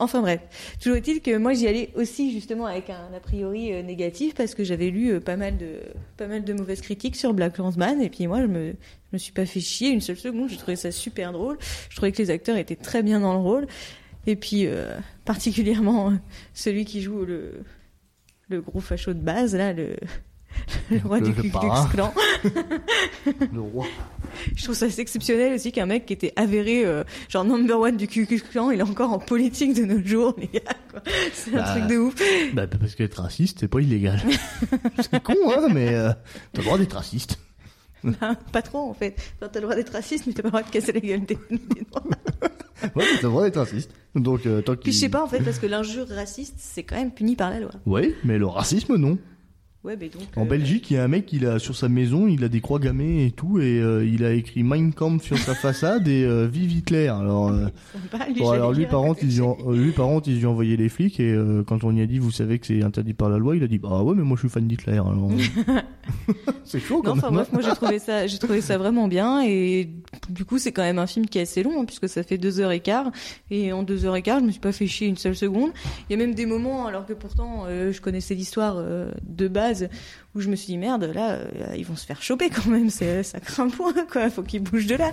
Enfin bref, toujours est-il que moi j'y allais aussi justement avec un a priori euh, négatif parce que j'avais lu euh, pas mal de pas mal de mauvaises critiques sur Black Clansman et puis moi je me je me suis pas fait chier une seule seconde, j'ai trouvé ça super drôle. Je trouvais que les acteurs étaient très bien dans le rôle. Et puis euh, particulièrement celui qui joue le le gros facho de base là le le roi du Klux. Klan. Le roi. Je trouve ça assez exceptionnel aussi qu'un mec qui était avéré, euh, genre number one du Ku Klux Klan, il est encore en politique de nos jours, les gars. quoi. C'est un Bah. truc de ouf. Bah, parce qu'être raciste, c'est pas illégal. c'est con, hein, mais euh, t'as le droit d'être raciste. Bah, pas trop en fait. Enfin, t'as le droit d'être raciste, mais t'as pas le droit de casser la gueule des, des noirs. Ouais, t'as le droit d'être raciste. Donc, euh, tant Puis je sais pas en fait, parce que l'injure raciste, c'est quand même puni par la loi. Ouais, mais le racisme, non. Ouais, mais donc. En euh, Belgique, il y a un mec, il a sur sa maison, il a des croix gammées et tout, et euh, il a écrit Mein Kampf sur sa façade et euh, Vive Hitler. Alors, sympa, lui, bon, alors lui, par contre, ils lui ont, lui, par contre, ils lui ont envoyé les flics et quand on y a dit, vous savez que c'est interdit par la loi, il a dit, bah ouais, mais moi je suis fan d'Hitler. Alors, c'est chaud Non, quand enfin même. bref, moi j'ai trouvé ça, j'ai trouvé ça vraiment bien et du coup c'est quand même un film qui est assez long hein, puisque ça fait deux heures et quart et en deux heures et quart je me suis pas fait chier une seule seconde. Il y a même des moments alors que pourtant je connaissais l'histoire de base où je me suis dit merde là euh, ils vont se faire choper quand même, ça craint point quoi, faut qu'ils bougent de là.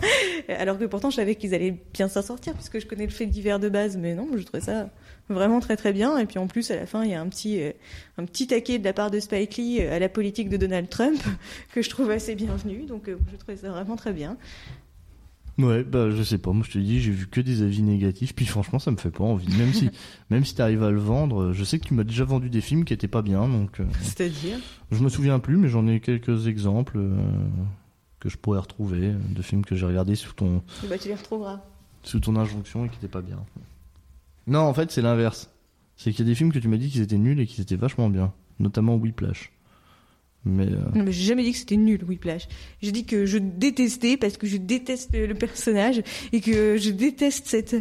Alors que pourtant je savais qu'ils allaient bien s'en sortir puisque je connais le fait divers de base mais non je trouvais ça vraiment très très bien et puis en plus à la fin il y a un petit euh, un petit taquet de la part de Spike Lee euh, à la politique de Donald Trump que je trouve assez bienvenu. Donc je trouvais ça vraiment très bien. Ouais, bah je sais pas, moi je te dis, j'ai vu que des avis négatifs, puis franchement ça me fait pas envie. Même si, même si t'arrives à le vendre, je sais que tu m'as déjà vendu des films qui étaient pas bien, donc euh, C'est-à-dire? je me souviens plus, mais j'en ai quelques exemples euh, que je pourrais retrouver, de films que j'ai regardés sous ton, Bah tu les retrouveras. sous ton injonction et qui étaient pas bien. Non, en fait c'est l'inverse. C'est qu'il y a des films que tu m'as dit qu'ils étaient nuls et qu'ils étaient vachement bien, notamment Whiplash. Mais euh, Non mais j'ai jamais dit que c'était nul Whiplash. J'ai dit que je détestais parce que je déteste le personnage et que je déteste cette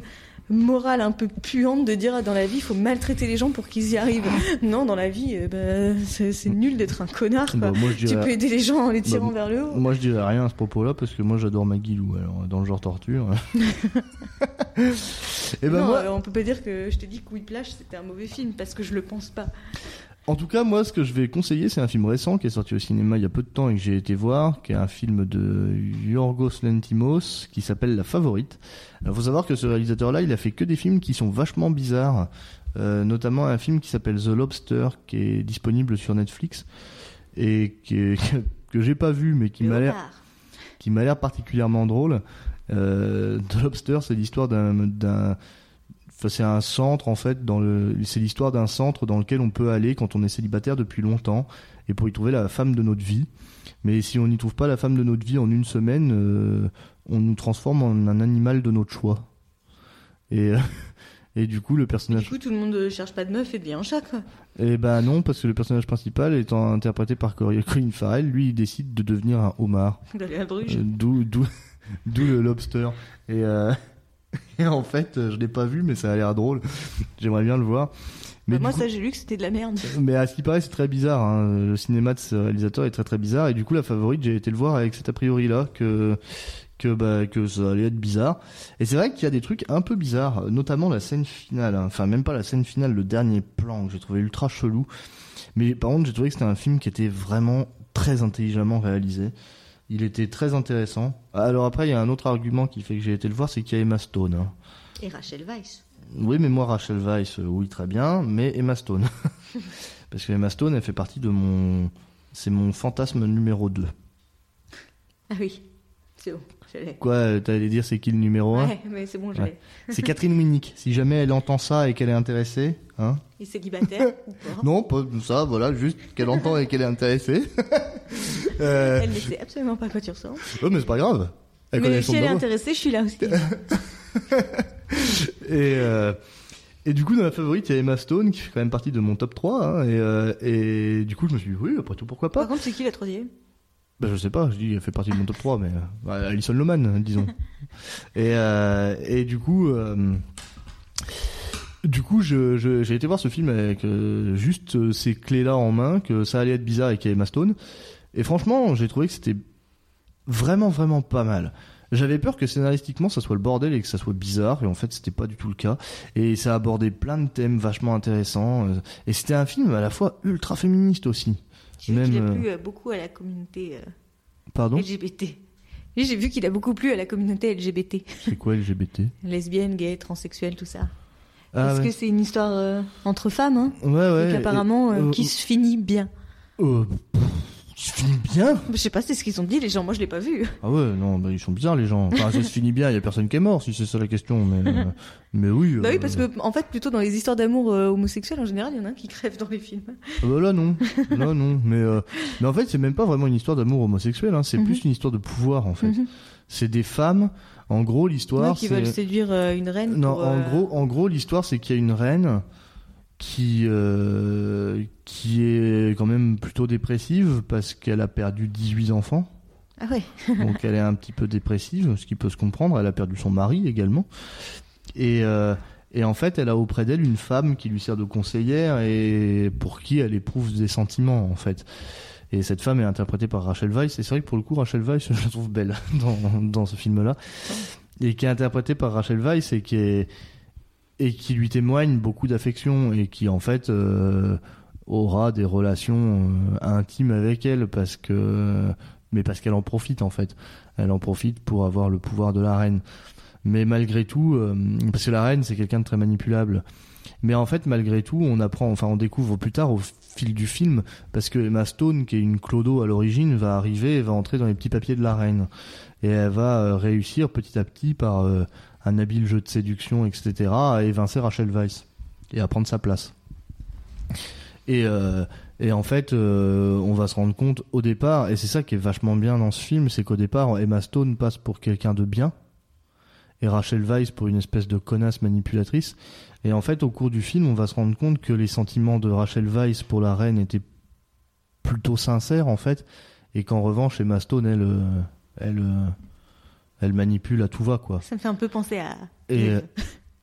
morale un peu puante de dire ah, dans la vie il faut maltraiter les gens pour qu'ils y arrivent. non dans la vie euh, bah, c'est nul d'être un connard bah, moi Tu peux aider les gens en les tirant Bah, vers le haut. Moi je dirais rien à ce propos-là parce que moi j'adore Maggie Lou, alors dans le genre torture. Et ben non, moi, euh, on peut pas dire que je te dis que Whiplash c'était un mauvais film parce que je le pense pas. En tout cas, moi, ce que je vais conseiller, c'est un film récent qui est sorti au cinéma il y a peu de temps et que j'ai été voir, qui est un film de Yorgos Lantimos qui s'appelle La Favorite. Il faut savoir que ce réalisateur-là, il a fait que des films qui sont vachement bizarres, euh, notamment un film qui s'appelle The Lobster, qui est disponible sur Netflix et qui est- que j'ai pas vu, mais qui m'a l'air qui m'a l'air particulièrement drôle. Euh, The Lobster, c'est l'histoire d'un, d'un, enfin, c'est un centre en fait dans le, c'est l'histoire d'un centre dans lequel on peut aller quand on est célibataire depuis longtemps et pour y trouver la femme de notre vie. Mais si on n'y trouve pas la femme de notre vie en une semaine, euh, on nous transforme en un animal de notre choix. Et euh, et du coup le Du personnage, coup, tout le monde euh, cherche pas de meuf et devient un chat quoi. eh ben non parce que le personnage principal étant interprété par Colin Farrell, lui il décide de devenir un homard. D'aller à Bruges. Euh, D'où, d'où, d'où le lobster. Et, euh, et en fait, euh, je l'ai pas vu, mais ça a l'air drôle. J'aimerais bien le voir. Mais, Bah, du moi, coup- ça, j'ai lu que c'était de la merde. mais à ce qui paraît, c'est très bizarre. hein. Le cinéma de ce réalisateur est très très bizarre. Et du coup, la favorite, j'ai été le voir avec cet a priori là que que bah que ça allait être bizarre. Et c'est vrai qu'il y a des trucs un peu bizarres, notamment la scène finale. hein. Enfin, même pas la scène finale, le dernier plan que j'ai trouvé ultra chelou. Mais par contre, j'ai trouvé que c'était un film qui était vraiment très intelligemment réalisé. Il était très intéressant. Alors après, il y a un autre argument qui fait que j'ai été le voir, c'est qu'il y a Emma Stone. hein. Et Rachel Weisz. Oui, mais moi, Rachel Weisz, euh, oui, très bien, mais Emma Stone. Parce que Emma Stone, elle fait partie de mon... C'est mon fantasme numéro 2. Ah oui, c'est bon. Quoi, euh, t'allais dire c'est qui le numéro 1 Ouais, mais c'est bon, je Ouais. C'est Catherine Winnick. Si jamais elle entend ça et qu'elle est intéressée, hein? Et célibataire ou pas? Non, pas ça, voilà, juste qu'elle entend et qu'elle est intéressée. euh... Elle ne sait absolument pas à quoi tu ressembles. oh, mais c'est pas grave. Elle Mais si elle est intéressée, je suis là aussi. Et, euh, et du coup, dans la favorite, il y a Emma Stone qui fait quand même partie de mon top 3. hein, et, euh, et du coup, je me suis dit, oui, après tout, pourquoi pas? Par contre, c'est qui la troisième? Bah, je sais pas, je dis, elle fait partie de mon top 3, mais euh, bah, Alison Loman, disons. et, euh, et du coup, euh, du coup, je, je- j'ai été voir ce film avec euh, juste ces clés-là en main, que ça allait être bizarre et qu'il y avait Emma Stone. Et franchement, j'ai trouvé que c'était vraiment, vraiment pas mal. J'avais peur que scénaristiquement ça soit le bordel et que ça soit bizarre, et en fait c'était pas du tout le cas. Et ça abordait plein de thèmes vachement intéressants. Et c'était un film à la fois ultra féministe aussi. J'ai vu Même, qu'il a euh, plu euh, beaucoup à la communauté euh, Pardon LGBT. J'ai vu qu'il a beaucoup plu à la communauté LGBT. C'est quoi LGBT Lesbiennes, gays, transsexuels, tout ça. Ah Parce ouais. que c'est une histoire euh, entre femmes, hein, Ouais, ouais. et qu'apparemment, et- euh, euh, qui se finit bien. euh, pff, ils se finit bien Je sais pas, c'est ce qu'ils ont dit, les gens. Moi, je l'ai pas vu. Ah ouais, non, bah, ils sont bizarres les gens. Enfin, ça se finit bien, il y a personne qui est mort, si c'est ça la question. Mais, euh, mais oui. Bah oui, euh, parce que en fait, plutôt dans les histoires d'amour euh, homosexuels, en général, il y en a un qui crève dans les films. ah bah là, non. Là, non. Mais, euh, mais en fait, c'est même pas vraiment une histoire d'amour homosexuel, hein, c'est Mhm. plus une histoire de pouvoir, en fait. Mhm. C'est des femmes. En gros, Ouais, l'histoire, qui c'est. veulent séduire euh, une reine. Non, pour, en euh, gros, en gros, l'histoire, c'est qu'il y a une reine qui euh, qui est quand même plutôt dépressive parce qu'elle a perdu 18 enfants. Ah ouais. donc elle est un petit peu dépressive, ce qui peut se comprendre. Elle a perdu son mari également. Et, euh, et en fait, elle a auprès d'elle une femme qui lui sert de conseillère et pour qui elle éprouve des sentiments, en fait. Et cette femme est interprétée par Rachel Weisz. Et c'est vrai que pour le coup, Rachel Weisz, je la trouve belle dans, dans ce film-là. Et qui est interprétée par Rachel Weisz et qui est, et qui lui témoigne beaucoup d'affection et qui en fait euh, aura des relations euh, intimes avec elle parce que mais parce qu'elle en profite en fait. Elle en profite pour avoir le pouvoir de la reine. Mais malgré tout euh, parce que la reine c'est quelqu'un de très manipulable. Mais en fait malgré tout on apprend enfin on découvre plus tard au fil du film parce que Emma Stone qui est une clodo à l'origine va arriver et va entrer dans les petits papiers de la reine. Et elle va euh, réussir petit à petit par un habile jeu de séduction, etc., à évincer Rachel Weisz et à prendre sa place. Et, euh, et en fait, euh, on va se rendre compte au départ, et c'est ça qui est vachement bien dans ce film, c'est qu'au départ, Emma Stone passe pour quelqu'un de bien, et Rachel Weisz pour une espèce de connasse manipulatrice. Et en fait, au cours du film, on va se rendre compte que les sentiments de Rachel Weisz pour la reine étaient plutôt sincères, en fait, et qu'en revanche, Emma Stone, elle, euh, elle, elle manipule à tout va, quoi. Ça me fait un peu penser à. Et, Euh,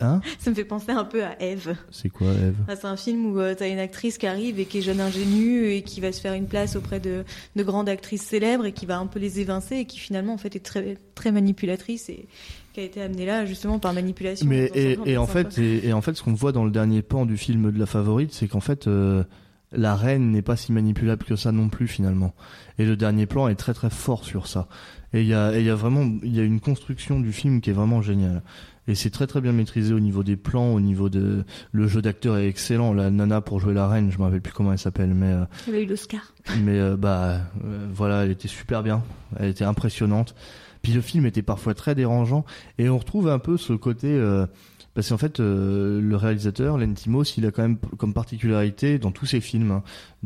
Hein Ça me fait penser un peu à Eve. C'est quoi, Eve? Ah, c'est un film où euh, t'as une actrice qui arrive et qui est jeune ingénue et qui va se faire une place auprès de, de grandes actrices célèbres et qui va un peu les évincer et qui finalement en fait est très très manipulatrice et qui a été amenée là justement par manipulation. Mais et, en fait, et, et en fait, ce qu'on voit dans le dernier pan du film de la favorite, c'est qu'en fait, euh, la reine n'est pas si manipulable que ça non plus finalement. Et le dernier plan est très très fort sur ça. Et il y a, y a vraiment, il y a une construction du film qui est vraiment géniale. Et c'est très très bien maîtrisé au niveau des plans, au niveau de le jeu d'acteur est excellent. La nana pour jouer la reine, je me rappelle plus comment elle s'appelle, mais euh, Elle a eu l'Oscar. mais euh, bah euh, voilà, elle était super bien, elle était impressionnante. Puis le film était parfois très dérangeant et on retrouve un peu ce côté euh, parce qu'en fait euh, le réalisateur Lentimos, il a quand même comme particularité dans tous ses films hein,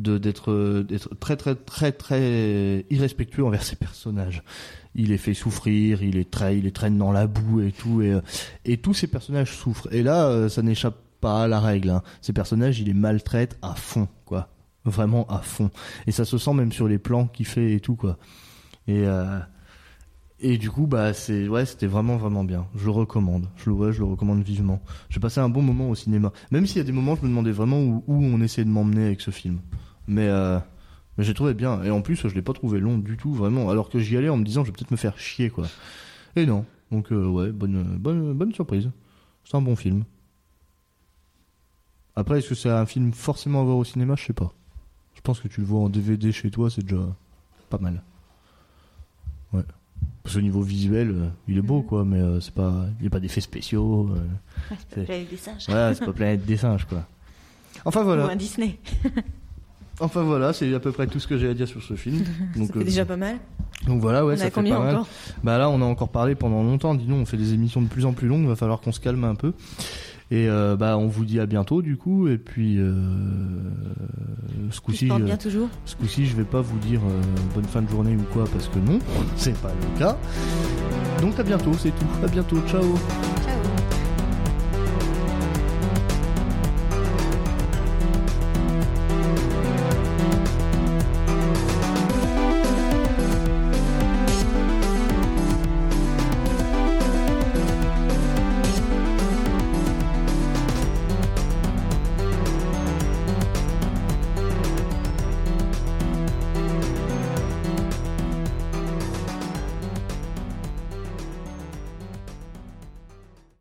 euh, d'être très très très très irrespectueux envers ses personnages. Il les fait souffrir, il les traîne, dans la boue et tout et euh, et tous ces personnages souffrent. Et là euh, ça n'échappe pas à la règle. Hein. Ces personnages, il les maltraite à fond quoi vraiment à fond et ça se sent même sur les plans qu'il fait et tout quoi et et du coup bah c'est ouais c'était vraiment vraiment bien. Je le recommande. Je le je le recommande vivement. J'ai passé un bon moment au cinéma. Même s'il y a des moments je me demandais vraiment où, où on essayait de m'emmener avec ce film. Mais euh, mais j'ai trouvé bien. Et en plus je l'ai pas trouvé long du tout vraiment. Alors que j'y allais en me disant je vais peut-être me faire chier quoi. Et non. Donc euh, ouais bonne bonne bonne surprise. C'est un bon film. Après est-ce que c'est un film forcément à voir au cinéma? Je sais pas. Je pense que tu le vois en DVD chez toi, c'est déjà pas mal. Ouais. Parce qu'au niveau visuel, euh, il est beau, quoi, mais euh, c'est pas, il n'y a pas d'effets spéciaux. euh, Ouais, c'est pas Planète des singes. voilà, c'est pas Planète des singes, quoi. Enfin Ou voilà, un Disney. enfin voilà, c'est à peu près tout ce que j'ai à dire sur ce film. Donc, Ça fait euh, déjà pas mal. donc voilà, ouais, on ça a fait combien pas mal. encore? Bah là, on a encore parlé pendant longtemps. Dis donc, on fait des émissions de plus en plus longues. Va falloir qu'on se calme un peu. Et euh, bah, on vous dit à bientôt, du coup. Et puis, euh, ce coup-ci, euh, bien toujours? Ce coup-ci, je vais pas vous dire euh, bonne fin de journée ou quoi, parce que non, c'est pas le cas. Donc à bientôt, c'est tout. À bientôt, ciao. Ciao.